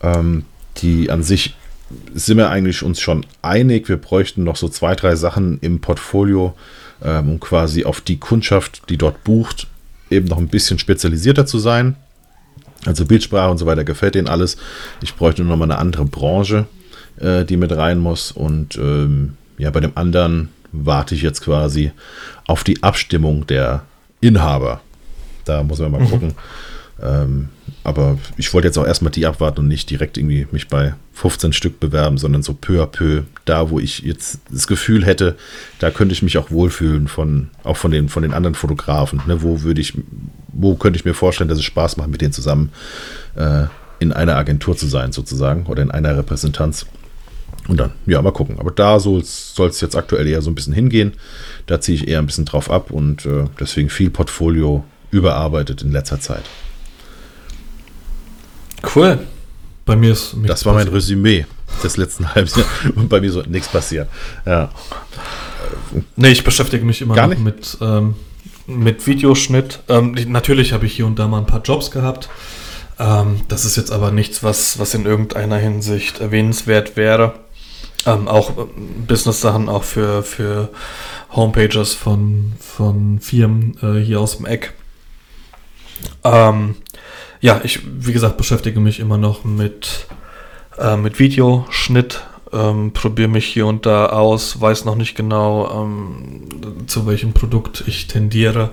Ähm, die an sich sind wir eigentlich uns schon einig. Wir bräuchten noch so zwei, drei Sachen im Portfolio, ähm, um quasi auf die Kundschaft, die dort bucht, eben noch ein bisschen spezialisierter zu sein. Also Bildsprache und so weiter gefällt denen alles. Ich bräuchte nur noch mal eine andere Branche, äh, die mit rein muss. Und ähm, ja, bei dem anderen warte ich jetzt quasi auf die Abstimmung der Inhaber. Da muss man mal mhm. gucken. Ähm, aber ich wollte jetzt auch erstmal die abwarten und nicht direkt irgendwie mich bei 15 Stück bewerben, sondern so peu à peu, da wo ich jetzt das Gefühl hätte, da könnte ich mich auch wohlfühlen von, auch von den, von den anderen Fotografen. Ne? Wo würde ich, wo könnte ich mir vorstellen, dass es Spaß macht, mit denen zusammen äh, in einer Agentur zu sein, sozusagen, oder in einer Repräsentanz. Und dann, ja, mal gucken. Aber da soll es jetzt aktuell eher so ein bisschen hingehen. Da ziehe ich eher ein bisschen drauf ab und äh, deswegen viel Portfolio überarbeitet in letzter Zeit. Cool. Bei mir ist Das war mein Resümee des letzten halben Jahres. Und bei mir so nichts passiert. Ja. Nee, ich beschäftige mich immer mit, ähm, mit Videoschnitt. Ähm, natürlich habe ich hier und da mal ein paar Jobs gehabt. Ähm, das ist jetzt aber nichts, was, was in irgendeiner Hinsicht erwähnenswert wäre. Ähm, auch äh, Business-Sachen, auch für, für Homepages von, von Firmen äh, hier aus dem Eck. Ähm, ja, ich, wie gesagt, beschäftige mich immer noch mit, äh, mit Videoschnitt, ähm, probiere mich hier und da aus, weiß noch nicht genau, ähm, zu welchem Produkt ich tendiere.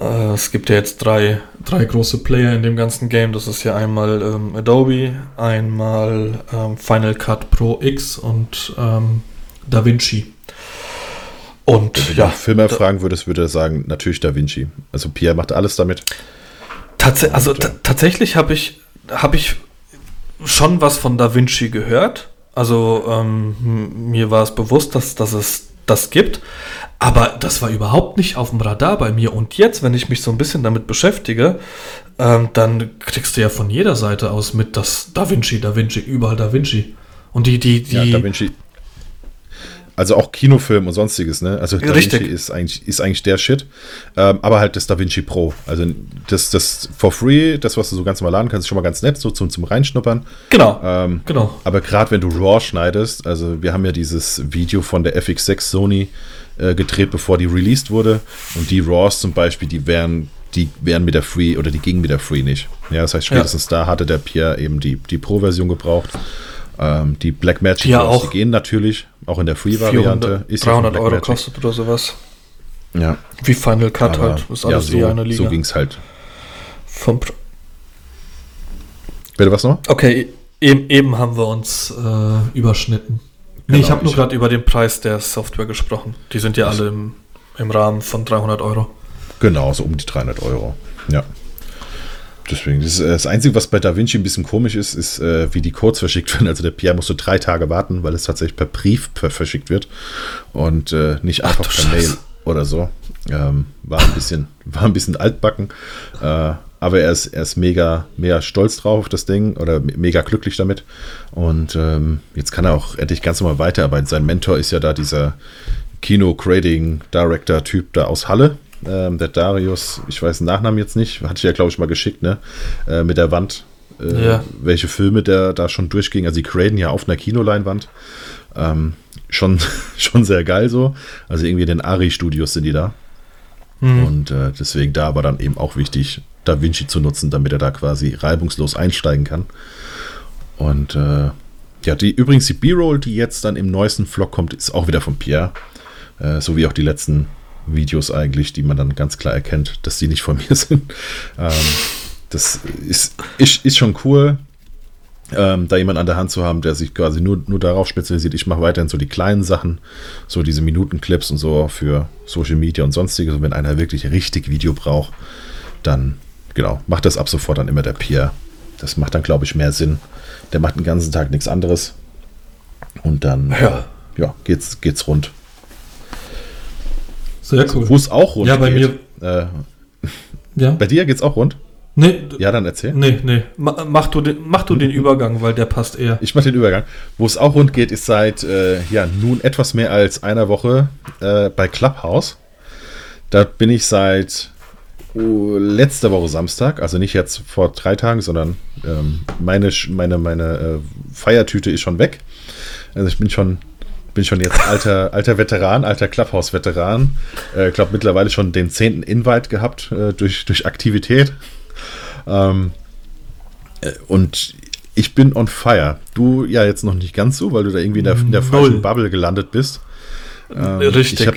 Äh, es gibt ja jetzt drei, drei große Player in dem ganzen Game. Das ist ja einmal ähm, Adobe, einmal ähm, Final Cut Pro X und ähm, DaVinci. Und Wenn du ja, Filmer fragen würdest, würde er sagen, natürlich DaVinci. Also Pierre macht alles damit. Tats also tatsächlich habe ich, hab ich schon was von Da Vinci gehört. Also ähm, mir war es bewusst, dass, dass es das gibt. Aber das war überhaupt nicht auf dem Radar bei mir. Und jetzt, wenn ich mich so ein bisschen damit beschäftige, ähm, dann kriegst du ja von jeder Seite aus mit, dass Da Vinci, Da Vinci, überall Da Vinci. Und die, die, die. Ja, Da Vinci also auch Kinofilm und sonstiges, ne? Also Da Richtig. Vinci ist eigentlich, ist eigentlich der Shit. Ähm, aber halt das Da Vinci Pro. Also das, das for free, das, was du so ganz normal laden kannst, ist schon mal ganz nett, so zum, zum Reinschnuppern. Genau. Ähm, genau. Aber gerade wenn du RAW schneidest, also wir haben ja dieses Video von der FX6 Sony äh, gedreht, bevor die released wurde. Und die RAWs zum Beispiel, die wären die wären mit der Free oder die gingen mit der Free nicht. Ja, das heißt, spätestens ja. da hatte der Pierre eben die, die Pro-Version gebraucht. Ähm, die Black Magic ja auch die gehen natürlich, auch in der Free-Variante. 300 ja Euro Magic. kostet oder sowas. Ja. Wie Final Cut Aber, halt. Ist alles ja, so, eine Liga. So ging es halt. Vom Pro Bitte was noch? Okay, eben, eben haben wir uns äh, überschnitten. Nee, genau, ich habe nur gerade über den Preis der Software gesprochen. Die sind ja alle im, im Rahmen von 300 Euro. Genau, so um die 300 Euro. Ja. Deswegen, das, das, Einzige, was bei Da Vinci ein bisschen komisch ist, ist, äh, wie die Codes verschickt werden. Also der Pierre musste drei Tage warten, weil es tatsächlich per Brief verschickt wird und äh, nicht einfach Ach, per Scheiße. Mail oder so. Ähm, war ein bisschen, war ein bisschen altbacken. Äh, aber er ist, er ist mega, mega stolz drauf auf das Ding oder mega glücklich damit. Und ähm, jetzt kann er auch endlich ganz normal weiterarbeiten. Sein Mentor ist ja da dieser Kino-Creating-Director-Typ da aus Halle ähm, der Darius, ich weiß den Nachnamen jetzt nicht, hatte ich ja, glaube ich, mal geschickt, ne? Äh, mit der Wand, äh, ja. welche Filme der da schon durchging. Also, die graden ja auf einer Kinoleinwand. Ähm, schon, schon sehr geil so. Also, irgendwie in den Ari-Studios sind die da. Mhm. Und äh, deswegen da aber dann eben auch wichtig, Da Vinci zu nutzen, damit er da quasi reibungslos einsteigen kann. Und äh, ja, die, übrigens die B-Roll, die jetzt dann im neuesten Vlog kommt, ist auch wieder von Pierre. Äh, so wie auch die letzten Videos eigentlich, die man dann ganz klar erkennt, dass die nicht von mir sind. Ähm, das ist, ist, ist schon cool, ähm, da jemand an der Hand zu haben, der sich quasi nur, nur darauf spezialisiert. Ich mache weiterhin so die kleinen Sachen, so diese Minutenclips und so für Social Media und sonstiges. Und wenn einer wirklich richtig Video braucht, dann genau, macht das ab sofort dann immer der Pierre. Das macht dann, glaube ich, mehr Sinn. Der macht den ganzen Tag nichts anderes. Und dann ja. ja, geht's, geht's rund. Sehr cool. Wo es auch rund Ja, bei geht. mir. Äh, ja. Bei dir geht es auch rund? Nee, ja, dann erzähl. Nee, nee. Mach du den, mach du den Übergang, weil der passt eher. Ich mach den Übergang. Wo es auch rund geht, ist seit äh, ja, nun etwas mehr als einer Woche äh, bei Clubhouse. Da bin ich seit uh, letzter Woche Samstag, also nicht jetzt vor drei Tagen, sondern ähm, meine, meine, meine äh, Feiertüte ist schon weg. Also ich bin schon bin schon jetzt alter, alter Veteran, alter Clubhouse-Veteran. Ich äh, glaube mittlerweile schon den zehnten Invite gehabt äh, durch, durch Aktivität. Ähm, äh, und ich bin on fire. Du ja jetzt noch nicht ganz so, weil du da irgendwie in der, in der falschen Bubble gelandet bist. Ähm, Richtig. Ich hab,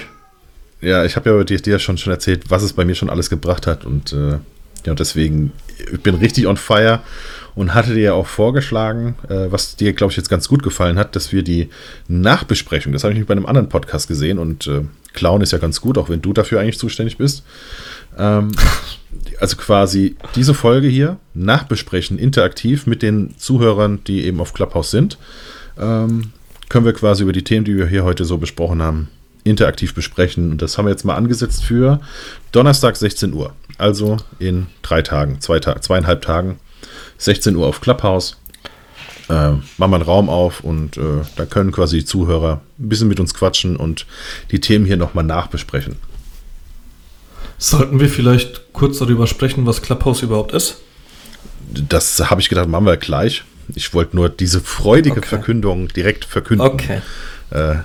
ja, ich habe ja dir, dir schon, schon erzählt, was es bei mir schon alles gebracht hat. Und äh, ja, deswegen, ich bin richtig on fire und hatte dir ja auch vorgeschlagen, äh, was dir, glaube ich, jetzt ganz gut gefallen hat, dass wir die Nachbesprechung, das habe ich nicht bei einem anderen Podcast gesehen und äh, Clown ist ja ganz gut, auch wenn du dafür eigentlich zuständig bist. Ähm, also quasi diese Folge hier nachbesprechen, interaktiv mit den Zuhörern, die eben auf Clubhouse sind. Ähm, können wir quasi über die Themen, die wir hier heute so besprochen haben, interaktiv besprechen. Und das haben wir jetzt mal angesetzt für Donnerstag 16 Uhr. Also in drei Tagen, zwei Ta zweieinhalb Tagen, 16 Uhr auf Clubhouse. Äh, machen wir einen Raum auf und äh, da können quasi die Zuhörer ein bisschen mit uns quatschen und die Themen hier nochmal nachbesprechen. Sollten wir vielleicht kurz darüber sprechen, was Clubhouse überhaupt ist? Das habe ich gedacht, machen wir gleich. Ich wollte nur diese freudige okay. Verkündung direkt verkünden. Okay. Äh, ja,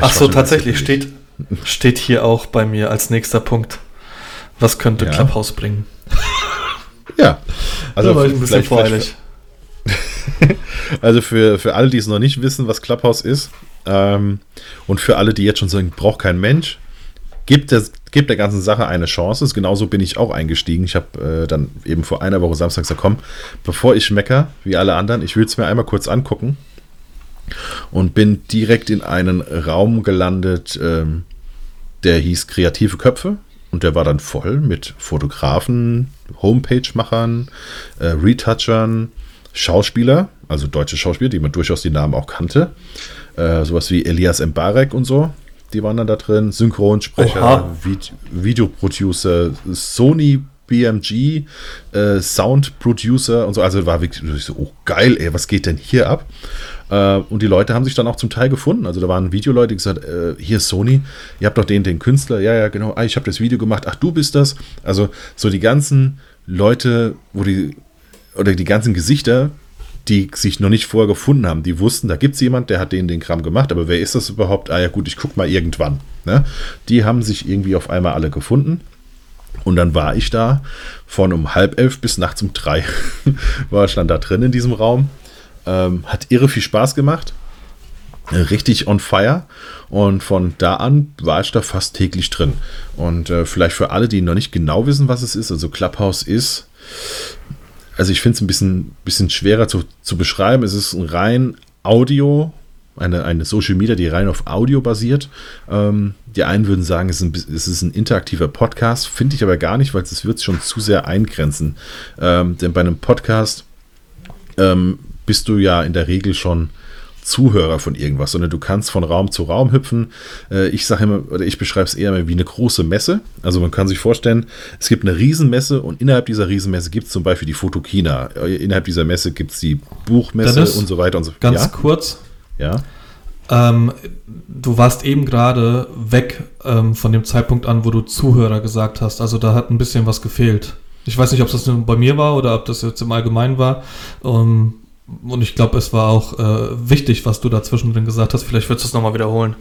Ach so, tatsächlich steht, steht hier auch bei mir als nächster Punkt. Was könnte ja. Clubhouse bringen? Ja, also da war ich ein bisschen voreilig. also für, für alle, die es noch nicht wissen, was Clubhouse ist, ähm, und für alle, die jetzt schon sagen, braucht kein Mensch, Gebt der, gebt der ganzen Sache eine Chance. Genauso bin ich auch eingestiegen. Ich habe äh, dann eben vor einer Woche Samstag gesagt, komm, bevor ich mecker, wie alle anderen, ich will es mir einmal kurz angucken. Und bin direkt in einen Raum gelandet, ähm, der hieß Kreative Köpfe. Und der war dann voll mit Fotografen, Homepage-Machern, äh, Retouchern, Schauspieler, also deutsche Schauspieler, die man durchaus die Namen auch kannte. Äh, sowas wie Elias Mbarek und so die waren dann da drin, Synchronsprecher, Vid Videoproducer, Sony BMG, äh, Sound Producer und so. Also war wirklich so, oh geil, ey, was geht denn hier ab? Äh, und die Leute haben sich dann auch zum Teil gefunden. Also da waren Videoleute, die gesagt, äh, hier Sony, ihr habt doch den, den Künstler, ja, ja, genau, ah, ich habe das Video gemacht, ach, du bist das. Also so die ganzen Leute, wo die, oder die ganzen Gesichter, die sich noch nicht vorher gefunden haben. Die wussten, da gibt es jemand, der hat den den Kram gemacht, aber wer ist das überhaupt? Ah ja gut, ich gucke mal irgendwann. Ne? Die haben sich irgendwie auf einmal alle gefunden. Und dann war ich da von um halb elf bis nachts um drei. war ich dann da drin in diesem Raum. Ähm, hat irre viel Spaß gemacht. Richtig on fire. Und von da an war ich da fast täglich drin. Und äh, vielleicht für alle, die noch nicht genau wissen, was es ist, also Clubhouse ist also ich finde es ein bisschen, bisschen schwerer zu, zu beschreiben. Es ist ein rein Audio, eine, eine Social Media, die rein auf Audio basiert. Ähm, die einen würden sagen, es ist ein, es ist ein interaktiver Podcast, finde ich aber gar nicht, weil es wird schon zu sehr eingrenzen. Ähm, denn bei einem Podcast ähm, bist du ja in der Regel schon Zuhörer von irgendwas, sondern du kannst von Raum zu Raum hüpfen. Äh, ich sage immer, oder ich beschreibe es eher wie eine große Messe. Also man kann sich vorstellen, es gibt eine Riesenmesse und innerhalb dieser Riesenmesse gibt es zum Beispiel die Fotokina. Äh, innerhalb dieser Messe gibt es die Buchmesse und so weiter und so fort. Ganz ja? kurz. Ja. Ähm, du warst eben gerade weg ähm, von dem Zeitpunkt an, wo du Zuhörer gesagt hast. Also da hat ein bisschen was gefehlt. Ich weiß nicht, ob das nur bei mir war oder ob das jetzt im Allgemeinen war. Ähm, und ich glaube, es war auch äh, wichtig, was du dazwischen drin gesagt hast. Vielleicht würdest du es nochmal wiederholen.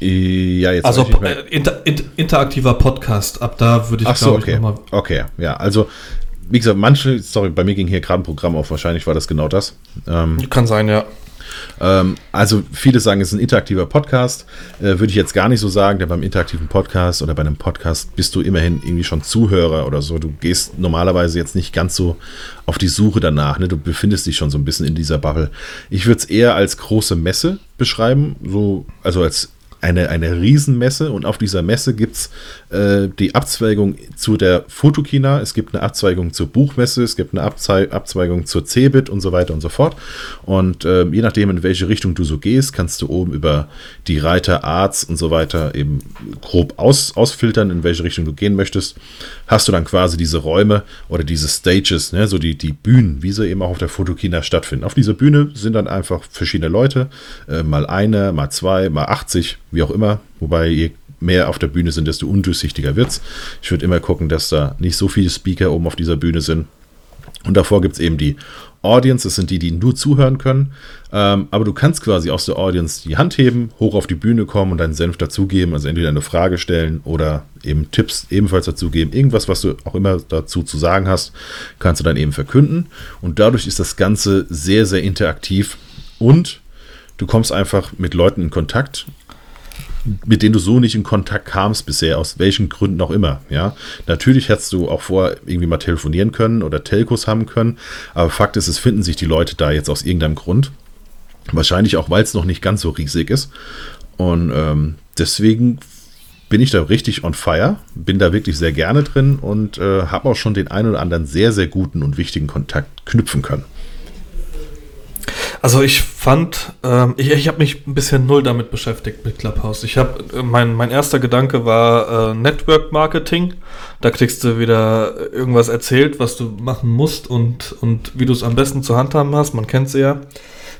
Ja, jetzt. Also äh, inter, inter, interaktiver Podcast. Ab da würde ich, so, okay. nochmal. Okay, ja. Also, wie gesagt, manche, sorry, bei mir ging hier gerade ein Programm auf. Wahrscheinlich war das genau das. Ähm, Kann sein, ja. Ähm, also viele sagen, es ist ein interaktiver Podcast. Äh, Würde ich jetzt gar nicht so sagen, denn beim interaktiven Podcast oder bei einem Podcast bist du immerhin irgendwie schon Zuhörer oder so. Du gehst normalerweise jetzt nicht ganz so auf die Suche danach. Ne? Du befindest dich schon so ein bisschen in dieser Bubble. Ich würde es eher als große Messe beschreiben, so, also als eine, eine Riesenmesse und auf dieser Messe gibt es äh, die Abzweigung zu der Fotokina, es gibt eine Abzweigung zur Buchmesse, es gibt eine Abzwe Abzweigung zur Cebit und so weiter und so fort. Und äh, je nachdem, in welche Richtung du so gehst, kannst du oben über die Reiter Arts und so weiter eben grob aus, ausfiltern, in welche Richtung du gehen möchtest. Hast du dann quasi diese Räume oder diese Stages, ne, so die, die Bühnen, wie sie eben auch auf der Fotokina stattfinden. Auf dieser Bühne sind dann einfach verschiedene Leute, äh, mal eine, mal zwei, mal 80, wie auch immer. Wobei je mehr auf der Bühne sind, desto undurchsichtiger wird es. Ich würde immer gucken, dass da nicht so viele Speaker oben auf dieser Bühne sind. Und davor gibt es eben die Audience, das sind die, die nur zuhören können. Ähm, aber du kannst quasi aus der Audience die Hand heben, hoch auf die Bühne kommen und deinen Senf dazugeben. Also entweder eine Frage stellen oder eben Tipps ebenfalls dazugeben. Irgendwas, was du auch immer dazu zu sagen hast, kannst du dann eben verkünden. Und dadurch ist das Ganze sehr, sehr interaktiv und du kommst einfach mit Leuten in Kontakt mit denen du so nicht in Kontakt kamst bisher, aus welchen Gründen auch immer. Ja, natürlich hättest du auch vorher irgendwie mal telefonieren können oder Telcos haben können, aber Fakt ist, es finden sich die Leute da jetzt aus irgendeinem Grund. Wahrscheinlich auch, weil es noch nicht ganz so riesig ist. Und ähm, deswegen bin ich da richtig on fire, bin da wirklich sehr gerne drin und äh, habe auch schon den einen oder anderen sehr, sehr guten und wichtigen Kontakt knüpfen können. Also ich fand, ähm, ich, ich habe mich ein bisschen null damit beschäftigt mit Clubhouse. Ich habe äh, mein mein erster Gedanke war äh, Network Marketing. Da kriegst du wieder irgendwas erzählt, was du machen musst und und wie du es am besten zu handhaben hast. Man kennt sie ja,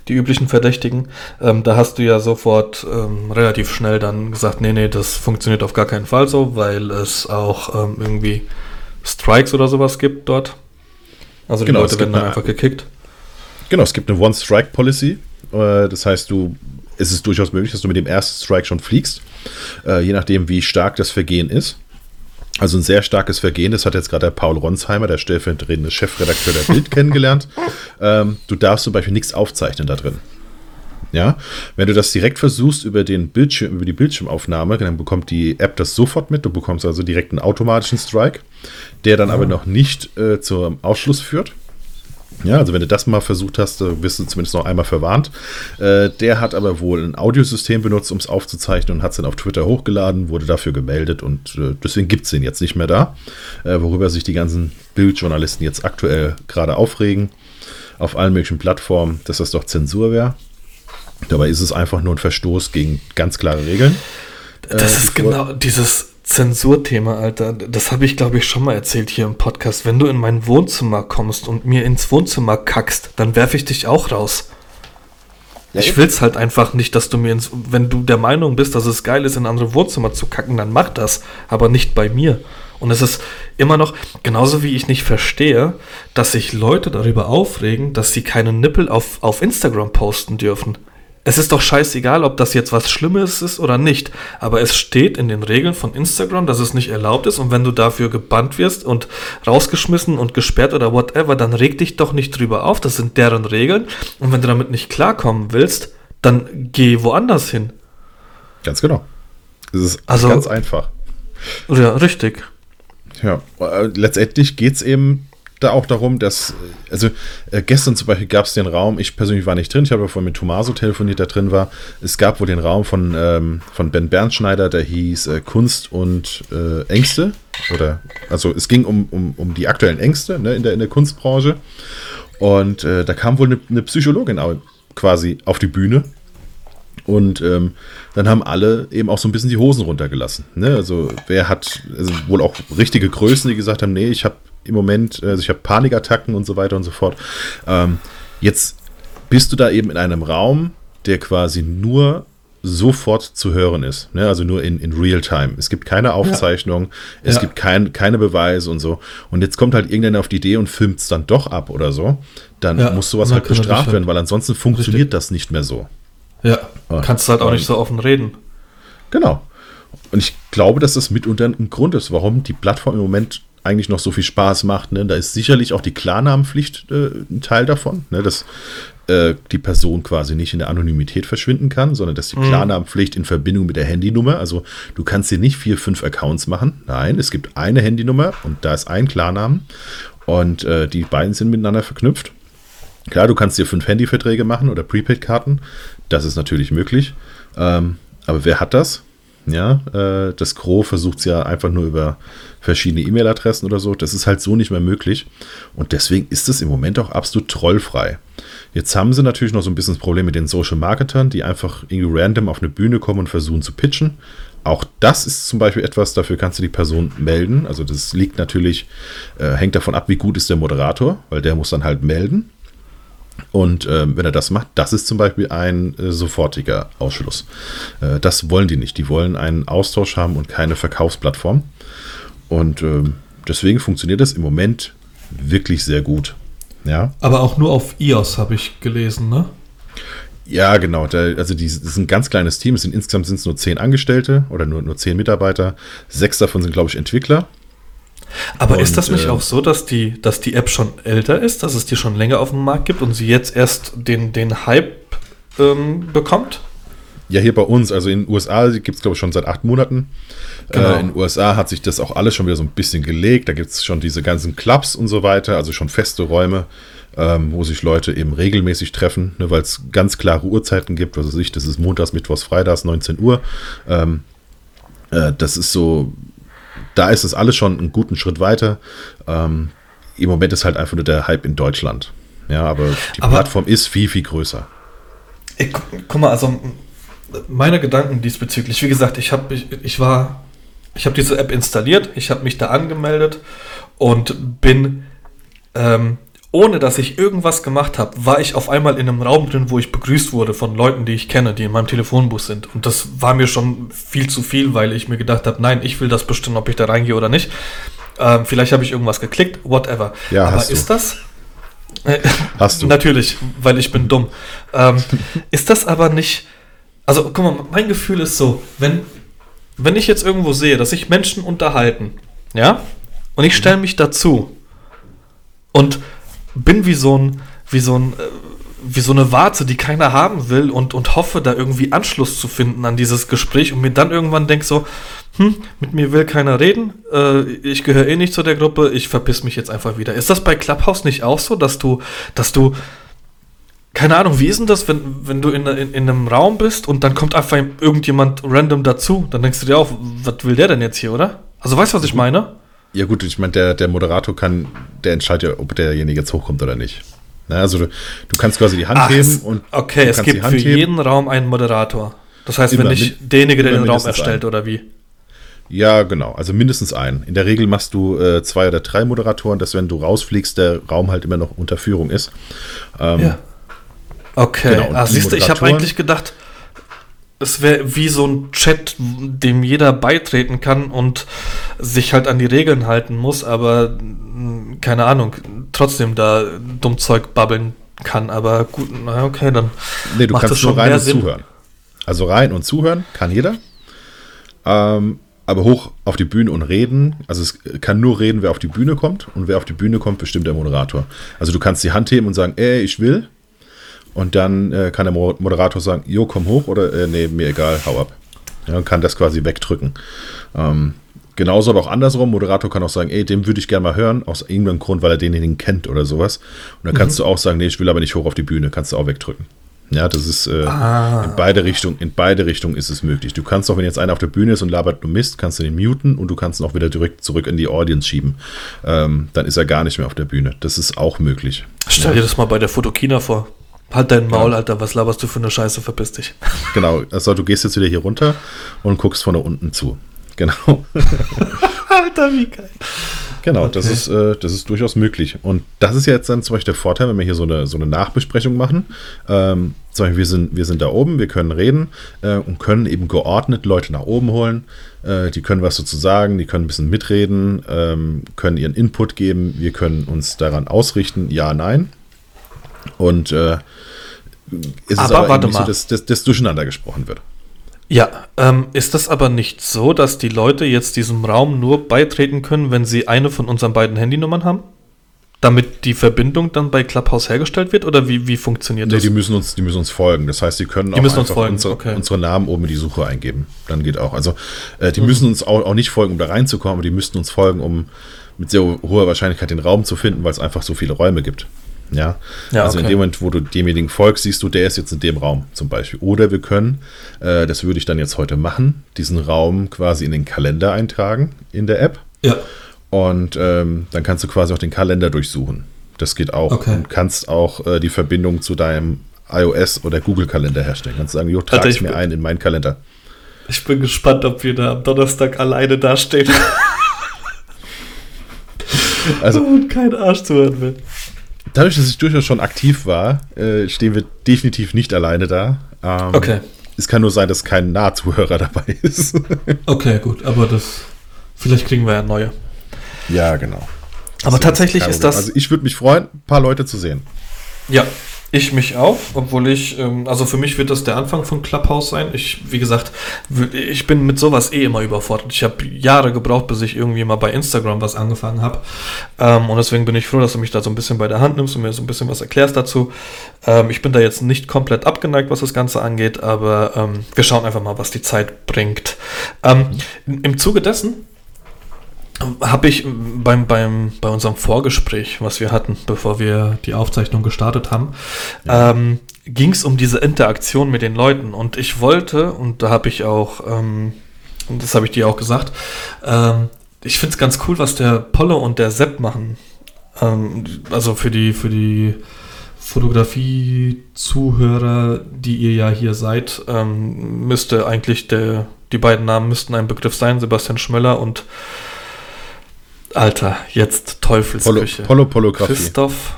die üblichen Verdächtigen. Ähm, da hast du ja sofort ähm, relativ schnell dann gesagt, nee nee, das funktioniert auf gar keinen Fall so, weil es auch ähm, irgendwie Strikes oder sowas gibt dort. Also die genau, Leute werden dann einfach gekickt. Genau, es gibt eine One-Strike-Policy. Äh, das heißt, du, es ist durchaus möglich, dass du mit dem ersten Strike schon fliegst, äh, je nachdem, wie stark das Vergehen ist. Also ein sehr starkes Vergehen, das hat jetzt gerade der Paul Ronsheimer, der stellvertretende Chefredakteur der Bild, kennengelernt. Ähm, du darfst zum Beispiel nichts aufzeichnen da drin. Ja, wenn du das direkt versuchst über den Bildschirm, über die Bildschirmaufnahme, dann bekommt die App das sofort mit. Du bekommst also direkt einen automatischen Strike, der dann ja. aber noch nicht äh, zum Ausschluss führt. Ja, also wenn du das mal versucht hast, wirst du zumindest noch einmal verwarnt. Äh, der hat aber wohl ein Audiosystem benutzt, um es aufzuzeichnen und hat es dann auf Twitter hochgeladen, wurde dafür gemeldet und äh, deswegen gibt es den jetzt nicht mehr da, äh, worüber sich die ganzen Bildjournalisten jetzt aktuell gerade aufregen auf allen möglichen Plattformen, dass das doch Zensur wäre. Dabei ist es einfach nur ein Verstoß gegen ganz klare Regeln. Das ist genau dieses Zensurthema, Alter, das habe ich, glaube ich, schon mal erzählt hier im Podcast. Wenn du in mein Wohnzimmer kommst und mir ins Wohnzimmer kackst, dann werfe ich dich auch raus. Ja, ich will es halt einfach nicht, dass du mir ins. Wenn du der Meinung bist, dass es geil ist, in andere Wohnzimmer zu kacken, dann mach das. Aber nicht bei mir. Und es ist immer noch, genauso wie ich nicht verstehe, dass sich Leute darüber aufregen, dass sie keinen Nippel auf, auf Instagram posten dürfen es ist doch scheißegal, ob das jetzt was Schlimmes ist oder nicht. Aber es steht in den Regeln von Instagram, dass es nicht erlaubt ist. Und wenn du dafür gebannt wirst und rausgeschmissen und gesperrt oder whatever, dann reg dich doch nicht drüber auf. Das sind deren Regeln. Und wenn du damit nicht klarkommen willst, dann geh woanders hin. Ganz genau. Es ist also, ganz einfach. Ja, richtig. Ja, äh, letztendlich geht es eben da auch darum, dass, also äh, gestern zum Beispiel gab es den Raum, ich persönlich war nicht drin, ich habe ja vorhin mit Tomaso telefoniert, der drin war. Es gab wohl den Raum von, ähm, von Ben Bernschneider, der hieß äh, Kunst und äh, Ängste. Oder, also es ging um, um, um die aktuellen Ängste ne, in, der, in der Kunstbranche. Und äh, da kam wohl eine, eine Psychologin quasi auf die Bühne und ähm, dann haben alle eben auch so ein bisschen die Hosen runtergelassen. Ne? Also wer hat, also wohl auch richtige Größen, die gesagt haben, nee, ich habe im Moment, also ich habe Panikattacken und so weiter und so fort. Ähm, jetzt bist du da eben in einem Raum, der quasi nur sofort zu hören ist. Ne? Also nur in, in Real-Time. Es gibt keine Aufzeichnung, ja. es ja. gibt kein, keine Beweise und so. Und jetzt kommt halt irgendeiner auf die Idee und filmt es dann doch ab oder so. Dann ja. muss sowas halt bestraft werden, weil ansonsten funktioniert Richtig. das nicht mehr so. Ja, und, kannst halt auch nicht so offen reden. Genau. Und ich glaube, dass das mitunter ein Grund ist, warum die Plattform im Moment eigentlich noch so viel Spaß macht. Ne? Da ist sicherlich auch die Klarnamenpflicht äh, ein Teil davon, ne? dass äh, die Person quasi nicht in der Anonymität verschwinden kann, sondern dass die mhm. Klarnamenpflicht in Verbindung mit der Handynummer, also du kannst dir nicht vier, fünf Accounts machen. Nein, es gibt eine Handynummer und da ist ein Klarnamen und äh, die beiden sind miteinander verknüpft. Klar, du kannst dir fünf Handyverträge machen oder Prepaid-Karten. Das ist natürlich möglich. Ähm, Aber wer hat das? Ja, äh, das Gros versucht es ja einfach nur über verschiedene E-Mail-Adressen oder so. Das ist halt so nicht mehr möglich. Und deswegen ist es im Moment auch absolut trollfrei. Jetzt haben sie natürlich noch so ein bisschen das Problem mit den Social Marketern, die einfach irgendwie random auf eine Bühne kommen und versuchen zu pitchen. Auch das ist zum Beispiel etwas, dafür kannst du die Person melden. Also das liegt natürlich, äh, hängt davon ab, wie gut ist der Moderator, weil der muss dann halt melden. Und äh, wenn er das macht, das ist zum Beispiel ein äh, sofortiger Ausschluss. Äh, das wollen die nicht. Die wollen einen Austausch haben und keine Verkaufsplattform. Und ähm, deswegen funktioniert das im Moment wirklich sehr gut. Ja. Aber auch nur auf iOS habe ich gelesen, ne? Ja, genau. Da, also die, das ist ein ganz kleines Team. Es sind, insgesamt sind es nur zehn Angestellte oder nur, nur zehn Mitarbeiter. Sechs davon sind, glaube ich, Entwickler. Aber und, ist das nicht äh, auch so, dass die, dass die App schon älter ist, dass es die schon länger auf dem Markt gibt und sie jetzt erst den, den Hype ähm, bekommt? Ja, hier bei uns, also in den USA gibt es, glaube ich, schon seit acht Monaten. Genau. Äh, in den USA hat sich das auch alles schon wieder so ein bisschen gelegt. Da gibt es schon diese ganzen Clubs und so weiter, also schon feste Räume, ähm, wo sich Leute eben regelmäßig treffen, ne, weil es ganz klare Uhrzeiten gibt. Was weiß ich, das ist montags, mittwochs, freitags, 19 Uhr. Ähm, äh, das ist so, da ist es alles schon einen guten Schritt weiter. Ähm, Im Moment ist halt einfach nur der Hype in Deutschland. Ja, aber die aber Plattform ist viel, viel größer. Ich, guck mal, also meine Gedanken diesbezüglich, wie gesagt, ich habe ich, ich war ich habe diese App installiert, ich habe mich da angemeldet und bin ähm, ohne dass ich irgendwas gemacht habe, war ich auf einmal in einem Raum drin, wo ich begrüßt wurde von Leuten, die ich kenne, die in meinem Telefonbus sind. Und das war mir schon viel zu viel, weil ich mir gedacht habe, nein, ich will das bestimmen, ob ich da reingehe oder nicht. Ähm, vielleicht habe ich irgendwas geklickt, whatever. Ja, Aber ist das? Hast du. Natürlich, weil ich bin dumm. Ähm, ist das aber nicht. Also, guck mal, mein Gefühl ist so, wenn, wenn ich jetzt irgendwo sehe, dass sich Menschen unterhalten, ja, und ich stelle mich dazu und bin wie so ein, wie so ein, äh, wie so eine Warte, die keiner haben will und, und hoffe, da irgendwie Anschluss zu finden an dieses Gespräch und mir dann irgendwann denke so, hm, mit mir will keiner reden, äh, ich gehöre eh nicht zu der Gruppe, ich verpiss mich jetzt einfach wieder. Ist das bei Clubhouse nicht auch so, dass du, dass du, keine Ahnung, wie ist denn das, wenn, wenn du in, in, in einem Raum bist und dann kommt einfach irgendjemand random dazu, dann denkst du dir auch, was will der denn jetzt hier, oder? Also weißt du, was ich meine? Ja gut, ich meine, der, der Moderator kann, der entscheidet ja, ob derjenige jetzt hochkommt oder nicht. Na, also du, du kannst quasi die Hand Ach, heben und okay, es gibt für heben. jeden Raum einen Moderator. Das heißt, immer, wenn nicht derjenige, der den Raum erstellt, einen. oder wie? Ja, genau. Also mindestens einen. In der Regel machst du äh, zwei oder drei Moderatoren, dass wenn du rausfliegst, der Raum halt immer noch unter Führung ist. Ähm, ja. Okay. Genau, ah, siehst du, ich habe eigentlich gedacht, es wäre wie so ein Chat, dem jeder beitreten kann und sich halt an die Regeln halten muss, aber hm, keine Ahnung, trotzdem da dumm Zeug babbeln kann. Aber gut, na okay, dann. Nee, du kannst nur rein und Sinn. zuhören. Also rein und zuhören kann jeder. Ähm, aber hoch auf die Bühne und reden. Also es kann nur reden, wer auf die Bühne kommt. Und wer auf die Bühne kommt, bestimmt der Moderator. Also du kannst die Hand heben und sagen, ey, ich will. Und dann äh, kann der Moderator sagen, jo, komm hoch oder äh, nee, mir egal, hau ab. Ja, und kann das quasi wegdrücken. Ähm, genauso aber auch andersrum, Moderator kann auch sagen, ey, den würde ich gerne mal hören, aus irgendeinem Grund, weil er denjenigen kennt oder sowas. Und dann kannst mhm. du auch sagen, nee, ich will aber nicht hoch auf die Bühne, kannst du auch wegdrücken. Ja, das ist äh, ah. in beide Richtungen, in beide Richtungen ist es möglich. Du kannst auch, wenn jetzt einer auf der Bühne ist und labert nur Mist, kannst du den muten und du kannst ihn auch wieder direkt zurück in die Audience schieben. Ähm, dann ist er gar nicht mehr auf der Bühne. Das ist auch möglich. Stell dir das mal bei der Fotokina vor. Halt dein Maul, ja. Alter, was laberst du für eine Scheiße, verpiss dich. Genau, also du gehst jetzt wieder hier runter und guckst von da unten zu. Genau. Alter, wie geil. Genau, okay. das, ist, äh, das ist durchaus möglich. Und das ist jetzt dann zum Beispiel der Vorteil, wenn wir hier so eine, so eine Nachbesprechung machen. Ähm, zum Beispiel, wir sind, wir sind da oben, wir können reden äh, und können eben geordnet Leute nach oben holen. Äh, die können was dazu sagen, die können ein bisschen mitreden, ähm, können ihren Input geben, wir können uns daran ausrichten, ja, nein. Und äh, ist aber, es aber warte mal. so, dass, dass, dass durcheinander gesprochen wird. Ja, ähm, ist das aber nicht so, dass die Leute jetzt diesem Raum nur beitreten können, wenn sie eine von unseren beiden Handynummern haben? Damit die Verbindung dann bei Clubhouse hergestellt wird oder wie, wie funktioniert nee, das? Die müssen, uns, die müssen uns folgen. Das heißt, sie können die auch einfach unsere, okay. unsere, Namen oben in die Suche eingeben. Dann geht auch. Also äh, die mhm. müssen uns auch, auch nicht folgen, um da reinzukommen, aber die müssten uns folgen, um mit sehr hoher Wahrscheinlichkeit den Raum zu finden, weil es einfach so viele Räume gibt. Ja, Ja, also in okay. dem Moment, wo du demjenigen folgst, siehst du, der ist jetzt in dem Raum zum Beispiel. Oder wir können, äh, das würde ich dann jetzt heute machen, diesen Raum quasi in den Kalender eintragen in der App. Ja, Und ähm, dann kannst du quasi auch den Kalender durchsuchen. Das geht auch. Okay. Und kannst auch äh, die Verbindung zu deinem iOS oder Google-Kalender herstellen. Kannst sagen, jo, Alter, trag es ich mir ein in meinen Kalender. ich bin gespannt, ob wir da am Donnerstag alleine dastehen Also und kein Arsch zuhören will. Dadurch, dass ich durchaus schon aktiv war, äh, stehen wir definitiv nicht alleine da. Ähm, Okay, Es kann nur sein, dass kein Nahzuhörer dabei ist. okay, gut, aber das. Vielleicht kriegen wir ja neue. ja, genau. Aber Das tatsächlich ist das. Also ich würde mich freuen, ein paar Leute zu sehen. Ja, ich mich auch, obwohl ich, ähm, also für mich wird das der Anfang von Clubhouse sein. Ich, wie gesagt, ich bin mit sowas eh immer überfordert. Ich habe Jahre gebraucht, bis ich irgendwie mal bei Instagram was angefangen habe. Ähm, und deswegen bin ich froh, dass du mich da so ein bisschen bei der Hand nimmst und mir so ein bisschen was erklärst dazu. Ähm, ich bin da jetzt nicht komplett abgeneigt, was das Ganze angeht, aber ähm, wir schauen einfach mal, was die Zeit bringt. Ähm, Im Zuge dessen habe ich beim, beim, bei unserem Vorgespräch, was wir hatten, bevor wir die Aufzeichnung gestartet haben, ähm, ging es um diese Interaktion mit den Leuten. Und ich wollte, und da habe ich auch, ähm, und das habe ich dir auch gesagt, ähm, ich finde es ganz cool, was der Polo und der Sepp machen. Ähm, also für die, für die Fotografie-Zuhörer, die ihr ja hier seid, ähm, müsste eigentlich der, die beiden Namen müssten ein Begriff sein, Sebastian Schmöller und Alter, jetzt Polo, Teufelsküche. Polo Polografie. Christoph.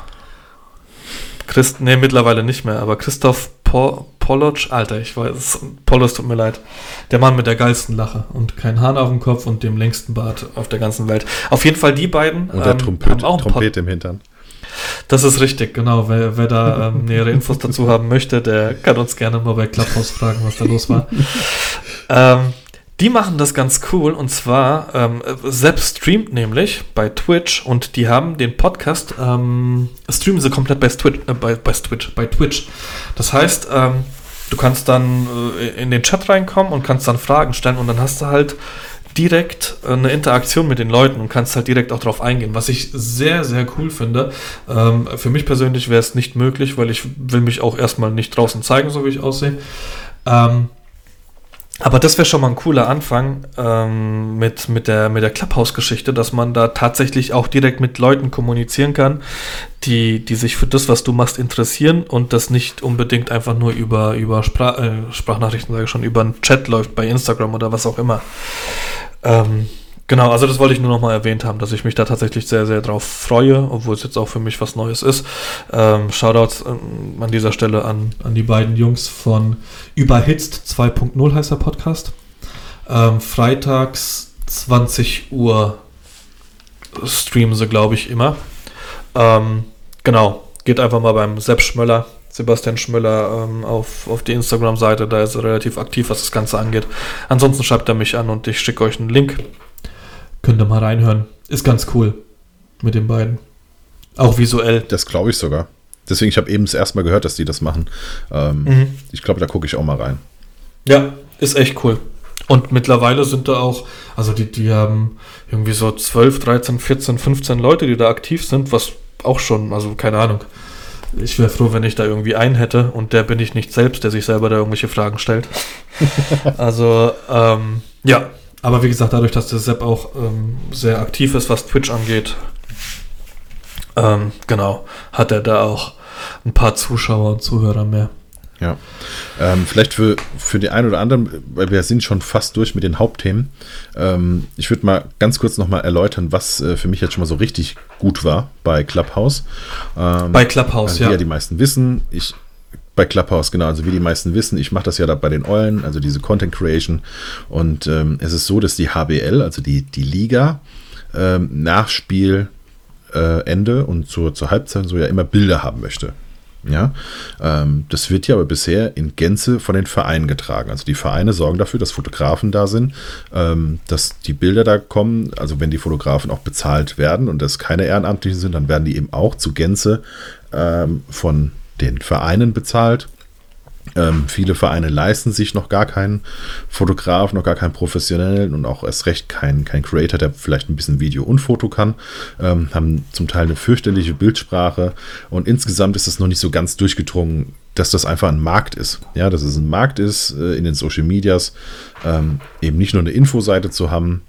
Christ, nee, mittlerweile nicht mehr, aber Christoph po, Polotsch, Alter, ich weiß, Polos tut mir leid. Der Mann mit der geilsten Lache und kein Hahn auf dem Kopf und dem längsten Bart auf der ganzen Welt. Auf jeden Fall die beiden. Und der ähm, Trompet, haben auch Trompete im Hintern. das ist richtig, genau. Wer, wer da ähm, nähere Infos dazu haben möchte, der kann uns gerne mal bei Clubhouse fragen, was da los war. ähm, die machen das ganz cool und zwar, ähm, Sepp streamt nämlich bei Twitch und die haben den Podcast, ähm, streamen sie komplett bei Twitch, äh, bei, bei Twitch, bei Twitch. Das heißt, ähm, du kannst dann äh, in den Chat reinkommen und kannst dann Fragen stellen und dann hast du halt direkt äh, eine Interaktion mit den Leuten und kannst halt direkt auch drauf eingehen, was ich sehr, sehr cool finde. Ähm, für mich persönlich wäre es nicht möglich, weil ich will mich auch erstmal nicht draußen zeigen, so wie ich aussehe. Ähm, aber das wäre schon mal ein cooler Anfang ähm, mit, mit der, mit der Clubhouse-Geschichte, dass man da tatsächlich auch direkt mit Leuten kommunizieren kann, die, die sich für das, was du machst, interessieren und das nicht unbedingt einfach nur über, über Sprach, äh, Sprachnachrichten, sage ich schon, über einen Chat läuft bei Instagram oder was auch immer. Ähm, genau, also das wollte ich nur noch mal erwähnt haben, dass ich mich da tatsächlich sehr, sehr drauf freue, obwohl es jetzt auch für mich was Neues ist. Ähm, Shoutouts ähm, an dieser Stelle an, an die beiden Jungs von Überhitzt 2.0 heißt der Podcast. Ähm, freitags 20 Uhr streamen sie, glaube ich, immer. Ähm, genau, geht einfach mal beim Sepp Schmöller, Sebastian Schmöller ähm, auf, auf die Instagram-Seite, da ist er relativ aktiv, was das Ganze angeht. Ansonsten schreibt er mich an und ich schicke euch einen Link. Könnt ihr mal reinhören. Ist ganz cool mit den beiden. Auch visuell. Das glaube ich sogar. Deswegen, ich habe eben das erste Mal gehört, dass die das machen. Ähm, Mhm. Ich glaube, da gucke ich auch mal rein. Ja, ist echt cool. Und mittlerweile sind da auch, also die, die haben irgendwie so 12, 13, 14, 15 Leute, die da aktiv sind, was auch schon, also keine Ahnung. Ich wäre froh, wenn ich da irgendwie einen hätte und der bin ich nicht selbst, der sich selber da irgendwelche Fragen stellt. also, ähm, ja. Aber wie gesagt, dadurch, dass der Sepp auch ähm, sehr aktiv ist, was Twitch angeht, ähm, genau, hat er da auch ein paar Zuschauer und Zuhörer mehr. Ja. Ähm, vielleicht für, für den einen oder anderen, weil wir sind schon fast durch mit den Hauptthemen. Ähm, ich würde mal ganz kurz nochmal erläutern, was äh, für mich jetzt schon mal so richtig gut war bei Clubhouse. Ähm, Bei Clubhouse, also, Wie ja. ja die meisten wissen, ich bei Clubhouse, genau, also wie die meisten wissen, ich mache das ja da bei den Eulen, also diese Content Creation. Und ähm, es ist so, dass die HBL, also die, die Liga, ähm, nach Spielende äh, und zur, zur Halbzeit so ja immer Bilder haben möchte. Ja, ähm, das wird ja aber bisher in Gänze von den Vereinen getragen. Also die Vereine sorgen dafür, dass Fotografen da sind, ähm, dass die Bilder da kommen. Also wenn die Fotografen auch bezahlt werden und das keine Ehrenamtlichen sind, dann werden die eben auch zu Gänze ähm, von den Vereinen bezahlt. Ähm, viele Vereine leisten sich noch gar keinen Fotograf, noch gar keinen Professionellen und auch erst recht keinen kein Creator, der vielleicht ein bisschen Video und Foto kann. Ähm, haben zum Teil eine fürchterliche Bildsprache und insgesamt ist es noch nicht so ganz durchgedrungen, dass das einfach ein Markt ist. Ja, dass es ein Markt ist äh, in den Social Medias, ähm, eben nicht nur eine Infoseite zu haben,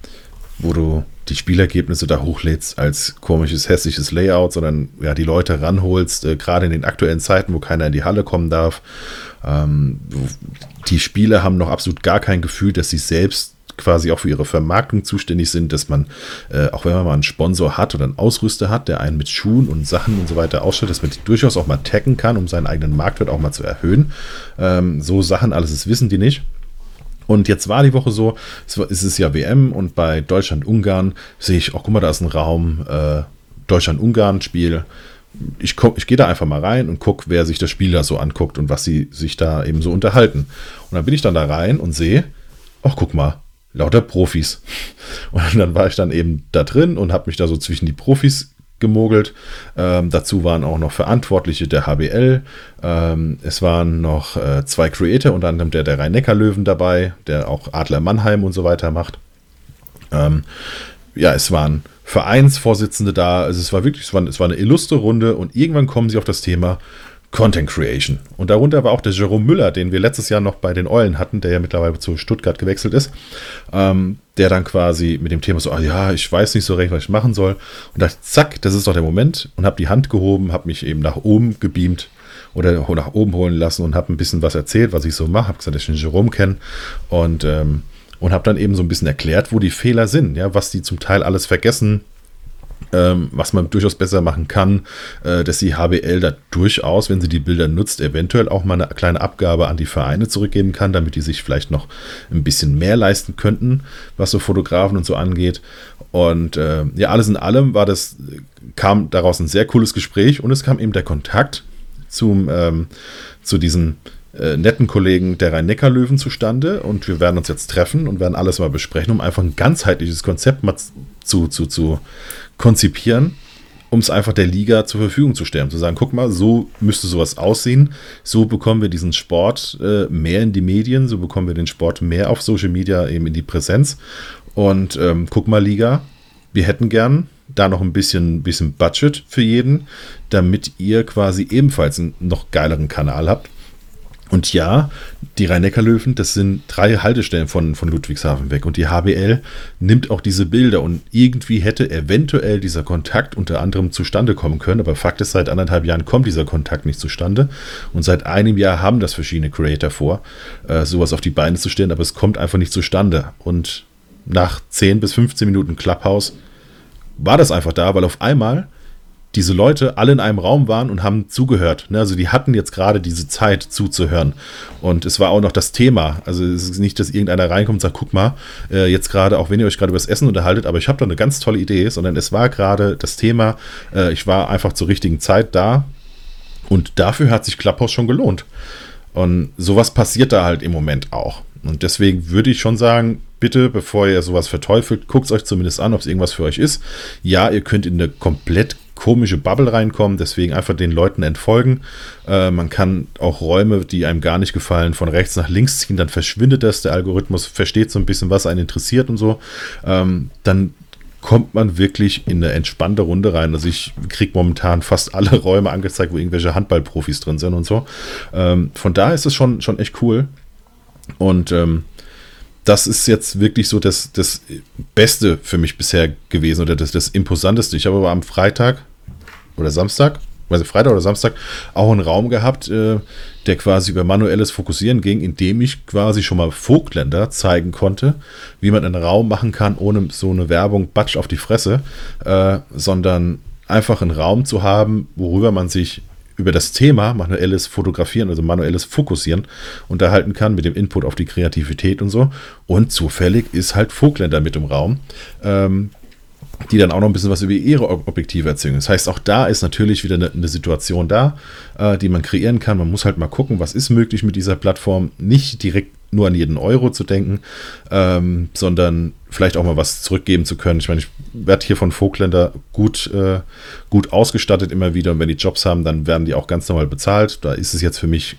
wo du die Spielergebnisse da hochlädst als komisches, hässliches Layout, sondern ja, die Leute ranholst, äh, gerade in den aktuellen Zeiten, wo keiner in die Halle kommen darf ähm, die Spieler haben noch absolut gar kein Gefühl, dass sie selbst quasi auch für ihre Vermarktung zuständig sind, dass man, äh, auch wenn man mal einen Sponsor hat oder einen Ausrüster hat, der einen mit Schuhen und Sachen und so weiter ausstattet, dass man die durchaus auch mal taggen kann, um seinen eigenen Marktwert auch mal zu erhöhen. Ähm, so Sachen, alles das wissen die nicht. Und jetzt war die Woche so, es ist ja WM und bei Deutschland-Ungarn sehe ich, oh, guck mal, da ist ein Raum, äh, Deutschland-Ungarn-Spiel ich, ich gehe da einfach mal rein und gucke, wer sich das Spiel da so anguckt und was sie sich da eben so unterhalten. Und dann bin ich dann da rein und sehe, ach guck mal, lauter Profis. Und dann war ich dann eben da drin und habe mich da so zwischen die Profis gemogelt. Ähm, dazu waren auch noch Verantwortliche der HBL. Ähm, es waren noch äh, zwei Creator, unter anderem der der Rhein-Neckar-Löwen dabei, der auch Adler Mannheim und so weiter macht. Ähm, ja, es waren Vereinsvorsitzende da. Also es war wirklich, es war, es war eine illustre Runde und irgendwann kommen sie auf das Thema Content Creation. Und darunter war auch der Jerome Müller, den wir letztes Jahr noch bei den Eulen hatten, der ja mittlerweile zu Stuttgart gewechselt ist, ähm, der dann quasi mit dem Thema so, ah ja, ich weiß nicht so recht, was ich machen soll. Und dachte, zack, das ist doch der Moment und habe die Hand gehoben, habe mich eben nach oben gebeamt oder nach oben holen lassen und habe ein bisschen was erzählt, was ich so mache. Habe gesagt, dass ich den Jerome kenne und ähm, und habe dann eben so ein bisschen erklärt, wo die Fehler sind, ja, was die zum Teil alles vergessen, ähm, was man durchaus besser machen kann, äh, dass die HBL da durchaus, wenn sie die Bilder nutzt, eventuell auch mal eine kleine Abgabe an die Vereine zurückgeben kann, damit die sich vielleicht noch ein bisschen mehr leisten könnten, was so Fotografen und so angeht. Und äh, ja, alles in allem war das, kam daraus ein sehr cooles Gespräch und es kam eben der Kontakt zum, ähm, zu diesen äh, netten Kollegen der Rhein-Neckar-Löwen zustande und wir werden uns jetzt treffen und werden alles mal besprechen, um einfach ein ganzheitliches Konzept mal zu, zu, zu konzipieren, um es einfach der Liga zur Verfügung zu stellen. Zu sagen, guck mal, so müsste sowas aussehen, so bekommen wir diesen Sport äh, mehr in die Medien, so bekommen wir den Sport mehr auf Social Media eben in die Präsenz. Und ähm, guck mal, Liga, wir hätten gern da noch ein bisschen, bisschen Budget für jeden, damit ihr quasi ebenfalls einen noch geileren Kanal habt und ja, die Rhein-Neckar-Löwen, das sind drei Haltestellen von, von Ludwigshafen weg. Und die HBL nimmt auch diese Bilder. Und irgendwie hätte eventuell dieser Kontakt unter anderem zustande kommen können. Aber Fakt ist, seit anderthalb Jahren kommt dieser Kontakt nicht zustande. Und seit einem Jahr haben das verschiedene Creator vor, äh, sowas auf die Beine zu stellen. Aber es kommt einfach nicht zustande. Und nach 10 bis 15 Minuten Clubhouse war das einfach da, weil auf einmal diese Leute alle in einem Raum waren und haben zugehört. Ne? Also die hatten jetzt gerade diese Zeit zuzuhören. Und es war auch noch das Thema. Also es ist nicht, dass irgendeiner reinkommt und sagt, guck mal, äh, jetzt gerade, auch wenn ihr euch gerade über das Essen unterhaltet, aber ich habe da eine ganz tolle Idee, sondern es war gerade das Thema. Äh, ich war einfach zur richtigen Zeit da. Und dafür hat sich Clubhouse schon gelohnt. Und sowas passiert da halt im Moment auch. Und deswegen würde ich schon sagen, bitte, bevor ihr sowas verteufelt, guckt es euch zumindest an, ob es irgendwas für euch ist. Ja, ihr könnt in eine komplett komische Bubble reinkommen, deswegen einfach den Leuten entfolgen. Äh, man kann auch Räume, die einem gar nicht gefallen, von rechts nach links ziehen, dann verschwindet das, der Algorithmus versteht so ein bisschen, was einen interessiert und so. Ähm, dann kommt man wirklich in eine entspannte Runde rein. Also ich kriege momentan fast alle Räume angezeigt, wo irgendwelche Handballprofis drin sind und so. Ähm, von daher ist es schon, schon echt cool. Und ähm, das ist jetzt wirklich so das, das Beste für mich bisher gewesen oder das, das Imposanteste. Ich habe aber am Freitag oder Samstag, also Freitag oder Samstag, auch einen Raum gehabt, äh, der quasi über manuelles Fokussieren ging, indem ich quasi schon mal Vogtländer zeigen konnte, wie man einen Raum machen kann, ohne so eine Werbung Batsch auf die Fresse, äh, sondern einfach einen Raum zu haben, worüber man sich über das Thema manuelles Fotografieren, also manuelles Fokussieren unterhalten kann mit dem Input auf die Kreativität und so. Und zufällig ist halt Vogtländer mit im Raum, ähm, die dann auch noch ein bisschen was über ihre Objektive erzählen. Das heißt, auch da ist natürlich wieder eine, eine Situation da, äh, die man kreieren kann. Man muss halt mal gucken, was ist möglich mit dieser Plattform. Nicht direkt nur an jeden Euro zu denken, ähm, sondern vielleicht auch mal was zurückgeben zu können. Ich meine, ich werde hier von Vogtländer gut, äh, gut ausgestattet immer wieder und wenn die Jobs haben, dann werden die auch ganz normal bezahlt. Da ist es jetzt für mich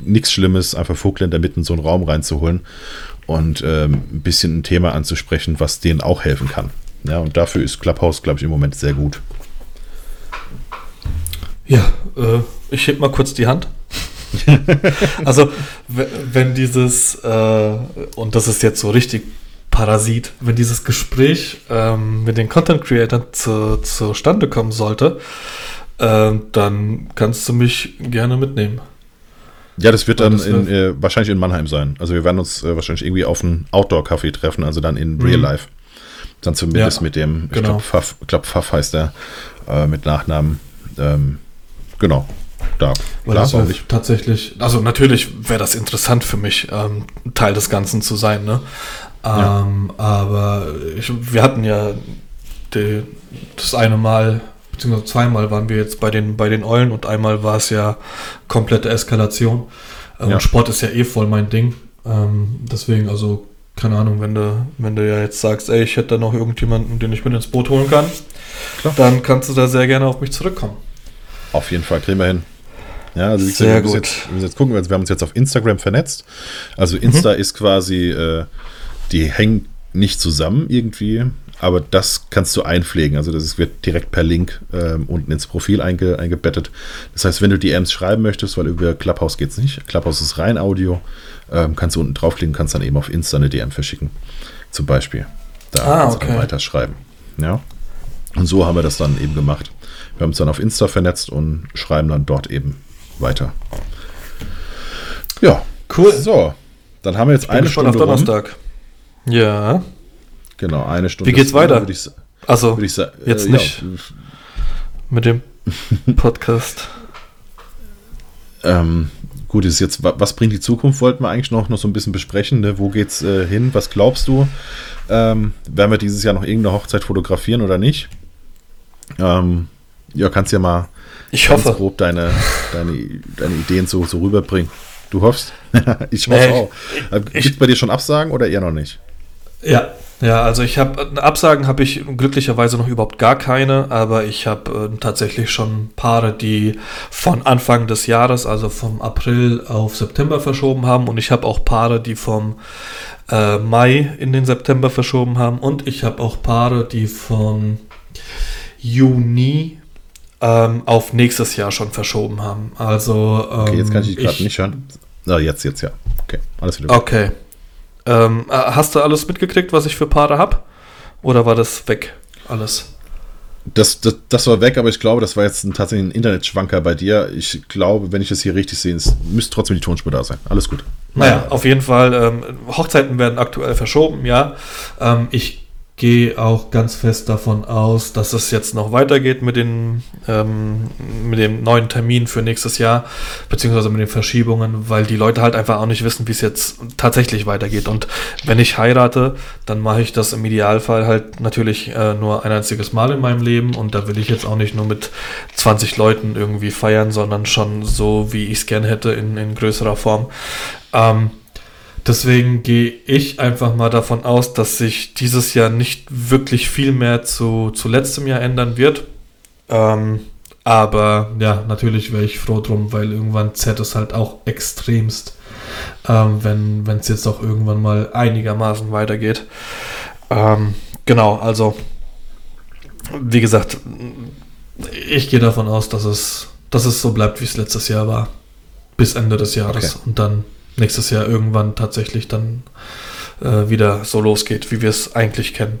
nichts Schlimmes, einfach Vogtländer mitten in so einen Raum reinzuholen und ähm, ein bisschen ein Thema anzusprechen, was denen auch helfen kann. Ja, und dafür ist Clubhouse, glaube ich, im Moment sehr gut. Ja, äh, ich heb mal kurz die Hand. also, wenn dieses, äh, und das ist jetzt so richtig Parasit, wenn dieses Gespräch ähm, mit den Content Creators zu, zustande kommen sollte, äh, dann kannst du mich gerne mitnehmen. Ja, das wird dann das in, äh, wahrscheinlich in Mannheim sein. Also wir werden uns äh, wahrscheinlich irgendwie auf einen Outdoor-Café treffen, also dann in Real mhm. Life. Dann zumindest ja, mit dem, ich genau. glaube, Pfaff, glaub, Pfaff heißt er, äh, mit Nachnamen. Ähm, genau. Da. Weil Klar, das nicht. tatsächlich, also natürlich wäre das interessant für mich, ähm, Teil des Ganzen zu sein, ne? Ähm, ja. Aber ich, wir hatten ja die, das eine Mal, beziehungsweise zweimal waren wir jetzt bei den, bei den Eulen und einmal war es ja komplette Eskalation. Ähm, ja. Sport ist ja eh voll mein Ding. Ähm, deswegen, also, keine Ahnung, wenn du, wenn du ja jetzt sagst, ey, ich hätte da noch irgendjemanden, den ich mit ins Boot holen kann, Klar. dann kannst du da sehr gerne auf mich zurückkommen. Auf jeden Fall, kriegen wir hin. Ja, also Sehr wir, müssen jetzt, wir müssen jetzt gucken, wir haben uns jetzt auf Instagram vernetzt. Also Insta mhm. ist quasi, äh, die hängen nicht zusammen irgendwie, aber das kannst du einpflegen. Also das wird direkt per Link ähm, unten ins Profil einge, eingebettet. Das heißt, wenn du DMs schreiben möchtest, weil über Clubhouse geht es nicht, Clubhouse ist rein Audio, ähm, kannst du unten draufklicken, kannst dann eben auf Insta eine DM verschicken. Zum Beispiel. Da ah, kannst okay. du dann weiter schreiben. Ja. Und so haben wir das dann eben gemacht. Wir haben uns dann auf Insta vernetzt und schreiben dann dort eben weiter. Ja. Cool. So. Dann haben wir jetzt eine Stunde. Auf Donnerstag. Rum. Ja. Genau, eine Stunde. Wie geht's weiter? Würde ich, also, würd ich jetzt äh, nicht ja. mit dem Podcast. ähm, gut, ist jetzt, was bringt die Zukunft, wollten wir eigentlich noch, noch so ein bisschen besprechen. Ne? Wo geht's äh, hin? Was glaubst du? Ähm, werden wir dieses Jahr noch irgendeine Hochzeit fotografieren oder nicht? Ähm, ja, kannst ja mal ich hoffe. grob deine, deine, deine Ideen so, so rüberbringen. Du hoffst? ich hoffe nee, auch. Gibt es bei dir schon Absagen oder eher noch nicht? Ja, ja, also ich habe Absagen habe ich glücklicherweise noch überhaupt gar keine, aber ich habe äh, tatsächlich schon Paare, die von Anfang des Jahres, also vom April auf September verschoben haben und ich habe auch Paare, die vom äh, Mai in den September verschoben haben und ich habe auch Paare, die von Juni ähm, auf nächstes Jahr schon verschoben haben. Also ähm, okay, jetzt kann ich gerade nicht hören. Na, jetzt, jetzt ja. Okay, alles wieder. Gut. Okay. Ähm, äh, hast du alles mitgekriegt, was ich für Paare habe? Oder war das weg? Alles? Das, das, das, war weg, aber ich glaube, das war jetzt ein, tatsächlich ein Internetschwanker bei dir. Ich glaube, wenn ich das hier richtig sehe, es müsste trotzdem die Tonspur da sein. Alles gut. Naja, auf jeden Fall. Ähm, Hochzeiten werden aktuell verschoben, ja. Ähm, ich gehe auch ganz fest davon aus, dass es jetzt noch weitergeht mit, den, ähm, mit dem neuen Termin für nächstes Jahr, beziehungsweise mit den Verschiebungen, weil die Leute halt einfach auch nicht wissen, wie es jetzt tatsächlich weitergeht. Und wenn ich heirate, dann mache ich das im Idealfall halt natürlich äh, nur ein einziges Mal in meinem Leben und da will ich jetzt auch nicht nur mit 20 Leuten irgendwie feiern, sondern schon so, wie ich es gern hätte, in, in größerer Form. Ähm, Deswegen gehe ich einfach mal davon aus, dass sich dieses Jahr nicht wirklich viel mehr zu, zu letztem Jahr ändern wird. Ähm, aber ja, natürlich wäre ich froh drum, weil irgendwann zerrt es halt auch extremst, ähm, wenn es jetzt auch irgendwann mal einigermaßen weitergeht. Ähm, genau, also wie gesagt, ich gehe davon aus, dass es, dass es so bleibt, wie es letztes Jahr war. Bis Ende des Jahres. Okay. Und dann nächstes Jahr irgendwann tatsächlich dann äh, wieder so losgeht, wie wir es eigentlich kennen.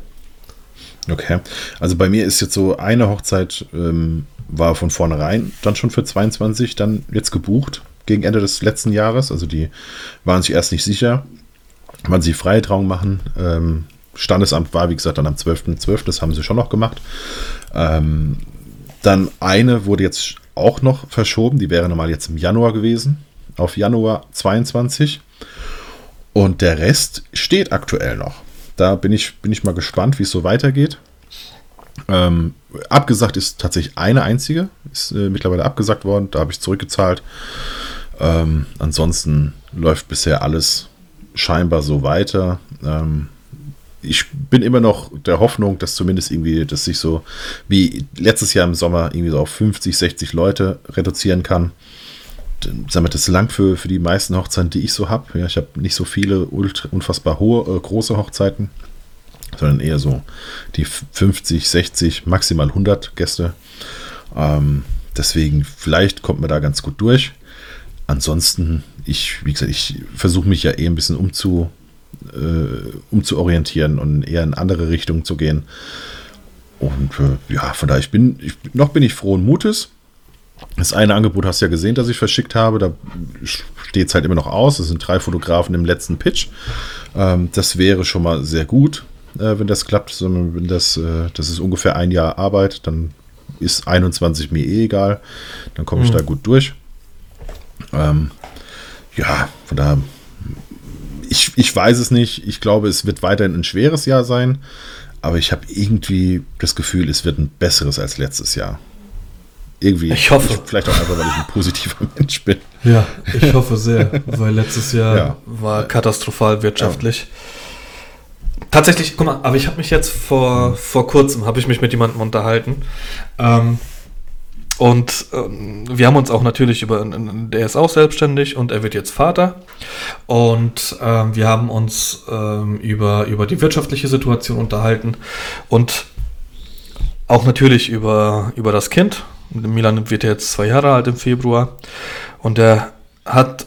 Okay, also bei mir ist jetzt so eine Hochzeit ähm, war von vornherein dann schon für 22 dann jetzt gebucht gegen Ende des letzten Jahres. Also die waren sich erst nicht sicher, wann sie Freitrauung machen. Ähm, Standesamt war, wie gesagt, dann am 12.12., 12., das haben sie schon noch gemacht. Ähm, dann eine wurde jetzt auch noch verschoben, die wäre normal jetzt im Januar gewesen auf Januar 22. Und der Rest steht aktuell noch. Da bin ich, bin ich mal gespannt, wie es so weitergeht. Ähm, abgesagt ist tatsächlich eine einzige, ist äh, mittlerweile abgesagt worden, da habe ich zurückgezahlt. Ähm, ansonsten läuft bisher alles scheinbar so weiter. Ähm, ich bin immer noch der Hoffnung, dass zumindest irgendwie, dass sich so wie letztes Jahr im Sommer irgendwie so auf 50, 60 Leute reduzieren kann. Sagen wir, das lang für, für die meisten Hochzeiten, die ich so habe. Ja, ich habe nicht so viele ultra, unfassbar hohe, äh, große Hochzeiten, sondern eher so die 50, 60, maximal 100 Gäste. Ähm, deswegen, vielleicht kommt man da ganz gut durch. Ansonsten, ich, wie gesagt, ich versuche mich ja eh ein bisschen umzu, äh, umzuorientieren und eher in andere Richtungen zu gehen. Und äh, ja, von daher, ich bin, ich, noch bin ich frohen Mutes. Das eine Angebot hast du ja gesehen, das ich verschickt habe. Da steht es halt immer noch aus. Es sind drei Fotografen im letzten Pitch. Ähm, das wäre schon mal sehr gut, äh, wenn das klappt. Sondern wenn das, äh, das ist ungefähr ein Jahr Arbeit, dann ist 21 mir eh egal. Dann komme ich mhm. da gut durch. Ähm, ja, von daher, ich, ich weiß es nicht. Ich glaube, es wird weiterhin ein schweres Jahr sein. Aber ich habe irgendwie das Gefühl, es wird ein besseres als letztes Jahr. Irgendwie. Ich hoffe. Ich, vielleicht auch einfach, weil ich ein positiver Mensch bin. Ja, ich hoffe sehr, weil letztes Jahr ja. war katastrophal wirtschaftlich. Ja. Tatsächlich, guck mal, aber ich habe mich jetzt vor, vor kurzem, habe ich mich mit jemandem unterhalten. Ähm, und ähm, wir haben uns auch natürlich über, der ist auch selbstständig und er wird jetzt Vater. Und ähm, wir haben uns ähm, über, über die wirtschaftliche Situation unterhalten und auch natürlich über, über das Kind. Milan wird jetzt zwei Jahre alt im Februar und er hat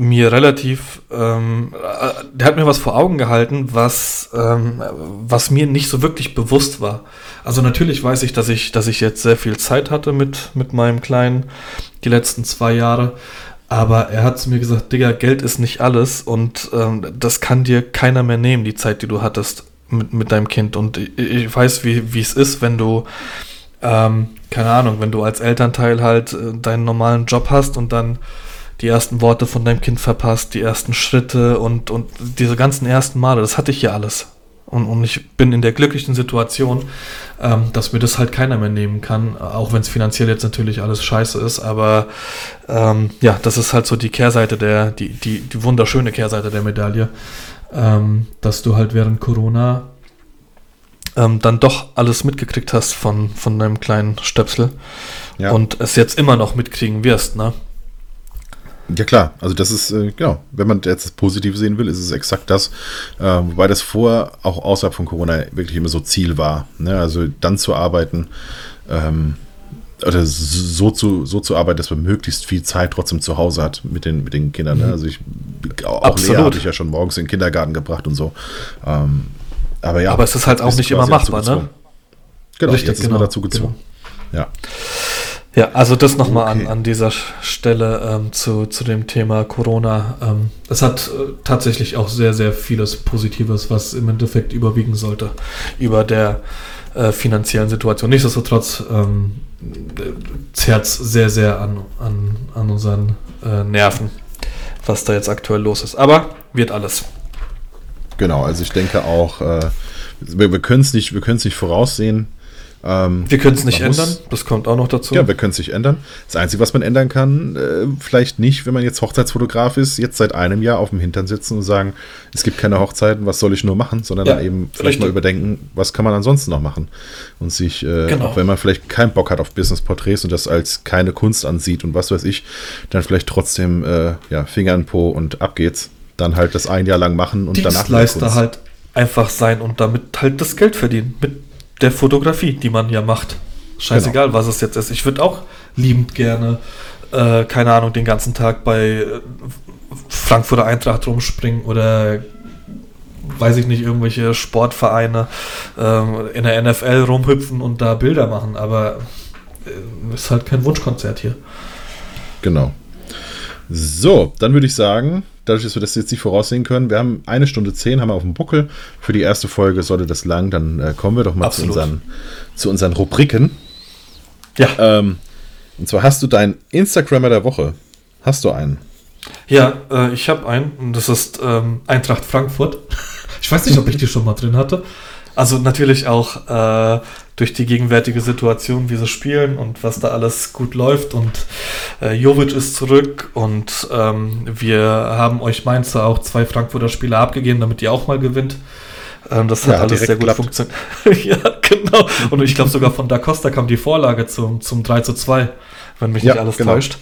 mir relativ, ähm, äh, der hat mir was vor Augen gehalten, was, ähm, was mir nicht so wirklich bewusst war. Also natürlich weiß ich, dass ich, dass ich jetzt sehr viel Zeit hatte mit, mit meinem Kleinen, die letzten zwei Jahre. Aber er hat zu mir gesagt, Digga, Geld ist nicht alles und ähm, das kann dir keiner mehr nehmen, die Zeit, die du hattest mit, mit deinem Kind. Und ich, ich weiß, wie, wie es ist, wenn du, ähm, keine Ahnung, wenn du als Elternteil halt äh, deinen normalen Job hast und dann die ersten Worte von deinem Kind verpasst, die ersten Schritte und, und diese ganzen ersten Male, das hatte ich ja alles. Und, und ich bin in der glücklichen Situation, ähm, dass mir das halt keiner mehr nehmen kann, auch wenn es finanziell jetzt natürlich alles scheiße ist. Aber ähm, ja, das ist halt so die Kehrseite der, die, die, die wunderschöne Kehrseite der Medaille, ähm, dass du halt während Corona ähm, dann doch alles mitgekriegt hast von, von deinem kleinen Stöpsel ja. und es jetzt immer noch mitkriegen wirst, ne? Ja klar, also das ist, äh, genau, wenn man jetzt das Positive sehen will, ist es exakt das, äh, wobei das vorher auch außerhalb von Corona wirklich immer so Ziel war. Ne? Also dann zu arbeiten, ähm, oder so zu, so zu arbeiten, dass man möglichst viel Zeit trotzdem zu Hause hat mit den, mit den Kindern. Ne? Mhm. Also ich, auch Absolut. Lea habe ich ja schon morgens in den Kindergarten gebracht und so. Ähm, aber ja. Aber es ist halt auch nicht immer machbar, ne? Genau, Richtig, jetzt genau, ist man dazu gezwungen. Genau. Ja. Ja, also das nochmal okay. an, an dieser Stelle ähm, zu, zu dem Thema Corona. Ähm, es hat äh, tatsächlich auch sehr, sehr vieles Positives, was im Endeffekt überwiegen sollte über der äh, finanziellen Situation. Nichtsdestotrotz ähm, zerrt es sehr, sehr an, an, an unseren äh, Nerven, was da jetzt aktuell los ist. Aber wird alles. Genau, also ich denke auch, äh, wir, wir können es nicht, nicht voraussehen ähm, wir können es nicht ändern, muss, das kommt auch noch dazu. Ja, wir können es nicht ändern. Das Einzige, was man ändern kann, äh, vielleicht nicht, wenn man jetzt Hochzeitsfotograf ist, jetzt seit einem Jahr auf dem Hintern sitzen und sagen, es gibt keine Hochzeiten, was soll ich nur machen, sondern ja, dann eben vielleicht richtig. mal überdenken, was kann man ansonsten noch machen. Und sich, äh, genau. auch wenn man vielleicht keinen Bock hat auf Business-Porträts und das als keine Kunst ansieht und was weiß ich, dann vielleicht trotzdem äh, ja, Finger in Po und ab geht's. Dann halt das ein Jahr lang machen und danach. Dienstleister halt einfach sein und damit halt das Geld verdienen. Mit der Fotografie, die man ja macht. Scheißegal, genau. was es jetzt ist. Ich würde auch liebend gerne, äh, keine Ahnung, den ganzen Tag bei äh, Frankfurter Eintracht rumspringen oder weiß ich nicht, irgendwelche Sportvereine äh, in der NFL rumhüpfen und da Bilder machen, aber äh, ist halt kein Wunschkonzert hier. Genau. So, dann würde ich sagen, dadurch, dass wir das jetzt nicht voraussehen können, wir haben eine Stunde zehn, haben wir auf dem Buckel. Für die erste Folge sollte das lang, dann äh, kommen wir doch mal zu unseren, zu unseren Rubriken. Ja. Ähm, und zwar hast du deinen Instagrammer der Woche. Hast du einen? Ja, äh, ich habe einen. Und das ist ähm, Eintracht Frankfurt. Ich weiß nicht, ob ich die schon mal drin hatte. Also natürlich auch äh, durch die gegenwärtige Situation, wie sie spielen und was da alles gut läuft. Und äh, Jovic ist zurück und ähm, wir haben euch Mainzer auch zwei Frankfurter Spieler abgegeben, damit ihr auch mal gewinnt. Ähm, das hat ja, alles sehr gut funktioniert. ja, genau. Und ich glaube sogar von Da Costa kam die Vorlage zum, zum 3 zu 2 wenn mich Ja, nicht alles genau. täuscht.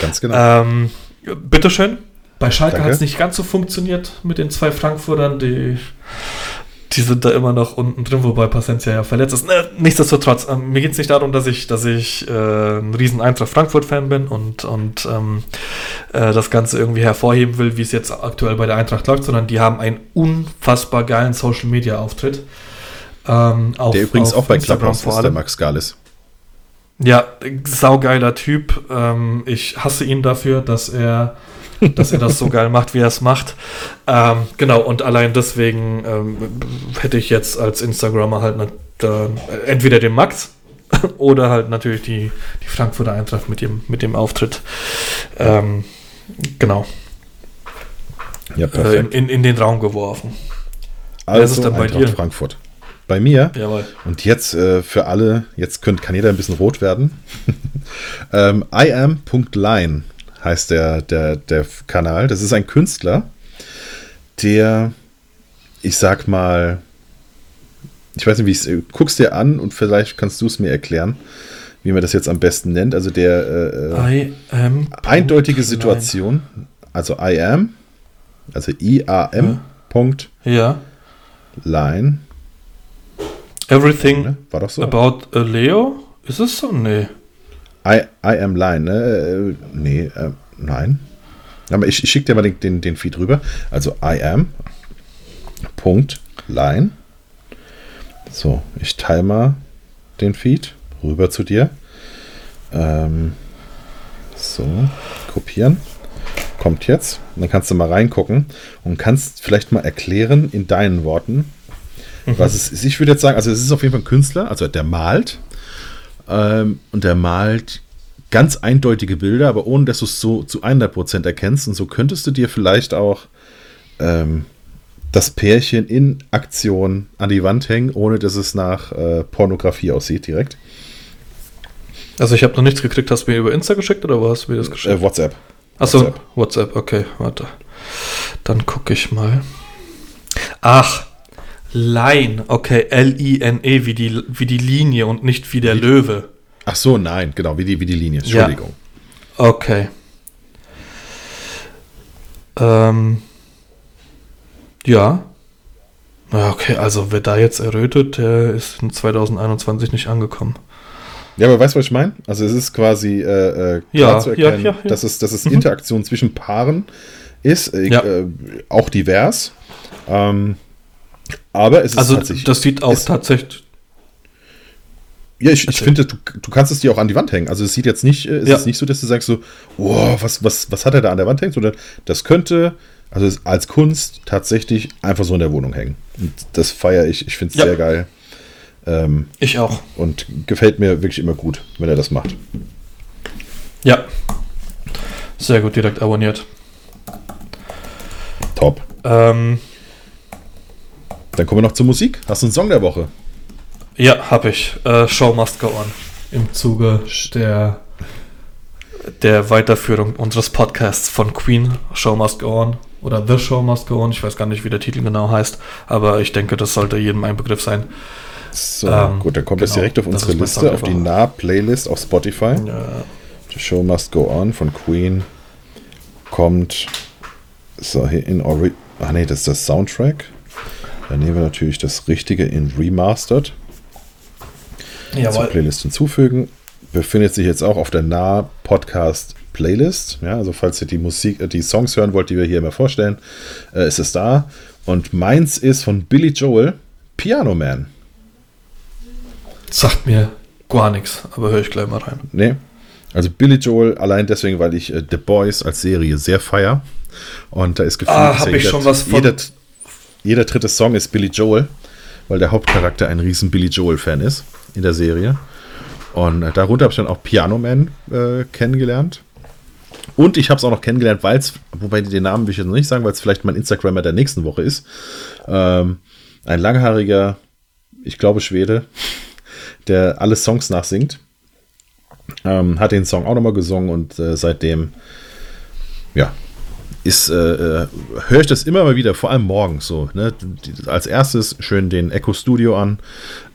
Ganz genau. Ähm, bitteschön. Bei Schalke hat es nicht ganz so funktioniert mit den zwei Frankfurtern, die, die sind da immer noch unten drin, wobei Pacencia ja verletzt ist. Ne, nichtsdestotrotz, ähm, mir geht es nicht darum, dass ich, dass ich äh, ein riesen Eintracht Frankfurt-Fan bin und, und ähm, äh, das Ganze irgendwie hervorheben will, wie es jetzt aktuell bei der Eintracht läuft, sondern die haben einen unfassbar geilen Social-Media-Auftritt. Ähm, auf- der übrigens auch bei Instagram Clubhouse vor ist, der. Max Galis. Ja, saugeiler Typ. Ähm, ich hasse ihn dafür, dass er, dass er das so geil macht, wie er es macht. Ähm, genau, und allein deswegen ähm, hätte ich jetzt als Instagrammer halt ne, da, entweder den Max oder halt natürlich die, die Frankfurter Eintracht mit dem, mit dem Auftritt. Ähm, genau, Ja, äh, in, in, den Raum geworfen. wer ist es also denn bei Eintracht dir? Frankfurt. Bei mir Jawohl. Und jetzt äh, für alle, jetzt könnt, kann jeder ein bisschen rot werden. ähm, iam.line heißt der, der, der Kanal. Das ist ein Künstler, der, ich sag mal, ich weiß nicht, wie ich es, guck's dir an und vielleicht kannst du es mir erklären, wie man das jetzt am besten nennt. Also der äh, äh, I am. eindeutige Situation, also I am, also I-A-M, Punkt, Ja. Line, Everything war doch so. about a Leo? Ist es so? Nee. I, I am line, ne? Äh, Nee, äh, nein. Aber ich, ich schicke dir mal den, den, den Feed rüber. Also I am. Punkt. Line. So, ich teile mal den Feed rüber zu dir. Ähm, so, kopieren. Kommt jetzt. Und dann kannst du mal reingucken und kannst vielleicht mal erklären in deinen Worten, was es ist. Ich würde jetzt sagen, also es ist auf jeden Fall ein Künstler, also der malt. Ähm, und der malt ganz eindeutige Bilder, aber ohne dass du es so zu 100% erkennst. Und so könntest du dir vielleicht auch ähm, das Pärchen in Aktion an die Wand hängen, ohne dass es nach äh, Pornografie aussieht direkt. Also ich habe noch nichts gekriegt. Hast du mir über Insta geschickt oder wo hast du mir das geschickt? Äh, WhatsApp. Achso, WhatsApp. WhatsApp. okay, warte. Dann gucke ich mal. Ach, Line, okay, L-I-N-E, wie die, wie die Linie und nicht wie der Löwe. Ach so, nein, genau, wie die, wie die Linie. Ja. Entschuldigung. Okay. Ähm, ja. Ja, okay, also wer da jetzt errötet, der ist in 2021 nicht angekommen. Ja, aber weißt du, was ich meine? Also es ist quasi äh, äh, Ja, klar zu ja, erkennen, ja, ja. dass es, dass es Mhm. Interaktion zwischen Paaren ist, äh, Ja. äh, auch divers. Ähm, aber es ist Also tatsächlich. das sieht auch tatsächlich. ja, ich, ich erzähl. finde, du, du kannst es dir auch an die Wand hängen. Also es sieht jetzt nicht, äh, es Ja. ist nicht so, dass du sagst so, oh, was, was, was hat er da an der Wand hängen? Sondern das könnte, also als Kunst tatsächlich einfach so in der Wohnung hängen. Und das feiere ich. Ich finde es Ja. sehr geil. Ähm, Ich auch. und gefällt mir wirklich immer gut, wenn er das macht. Ja. Sehr gut, direkt abonniert. Top. Ähm, Dann kommen wir noch zur Musik. Hast du einen Song der Woche? ja, hab ich. Äh, Show must go on. Im Zuge der, der Weiterführung unseres Podcasts von Queen, Show must go on. Oder The Show must go on. Ich weiß gar nicht, wie der Titel genau heißt. Aber ich denke, das sollte jedem ein Begriff sein. So, Ähm, gut, dann kommt das genau, direkt auf das unsere Liste, auf der die. Nah-Playlist auf Spotify. Ja. The Show Must Go On von Queen kommt so hier in Ori Ach nee, das ist das Soundtrack. Dann nehmen wir natürlich das Richtige in Remastered zur Jawohl. Playlist hinzufügen. Befindet sich jetzt auch auf der Nah Podcast Playlist. Ja, also falls ihr die Musik, äh, die Songs hören wollt, die wir hier immer vorstellen, äh, ist es da. Und meins ist von Billy Joel, Piano Man. Sagt mir gar nichts, aber höre ich gleich mal rein. Nee. Also Billy Joel, allein deswegen, weil ich äh, The Boys als Serie sehr feier. Und da ist gefühlt, Ah, dass hab ja ich schon was von- Jeder, jeder dritte Song ist Billy Joel, weil der Hauptcharakter ein riesen Billy Joel-Fan ist in der Serie. Und äh, darunter habe ich dann auch Piano Man äh, kennengelernt. Und ich habe es auch noch kennengelernt, weil es, wobei den Namen will ich jetzt noch nicht sagen, weil es vielleicht mein Instagrammer der nächsten Woche ist. Ähm, ein langhaariger, ich glaube Schwede, der alle Songs nachsingt. Ähm, hat den Song auch nochmal gesungen und äh, seitdem, ja, ist, äh, äh, höre ich das immer mal wieder, vor allem morgens so. Ne? Als erstes schön den Echo Studio an,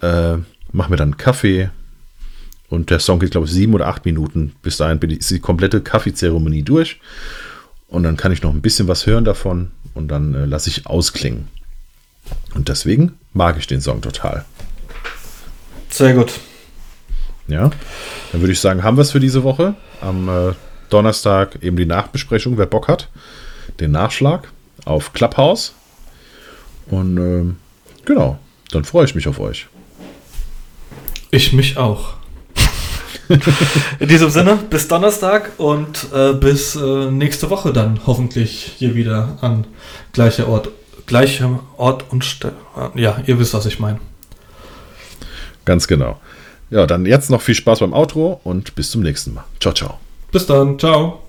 äh, mach mir dann Kaffee Und der Song geht, glaube ich, sieben oder acht Minuten. Bis dahin bin ich, ist die komplette Kaffeezeremonie durch. Und dann kann ich noch ein bisschen was hören davon und dann äh, lasse ich ausklingen. Und deswegen mag ich den Song total. Sehr gut. Ja, dann würde ich sagen, haben wir es für diese Woche. Am äh, Donnerstag eben die Nachbesprechung, wer Bock hat. Den Nachschlag auf Clubhouse. Und ähm, genau, dann freue ich mich auf euch. Ich mich auch. In diesem Sinne, bis Donnerstag und äh, bis äh, nächste Woche dann hoffentlich hier wieder an gleicher Ort, gleichem Ort und Stelle. Ja, ihr wisst, was ich meine. Ganz genau. Ja, dann jetzt noch viel Spaß beim Outro und bis zum nächsten Mal. Ciao, ciao. Bis dann. Ciao.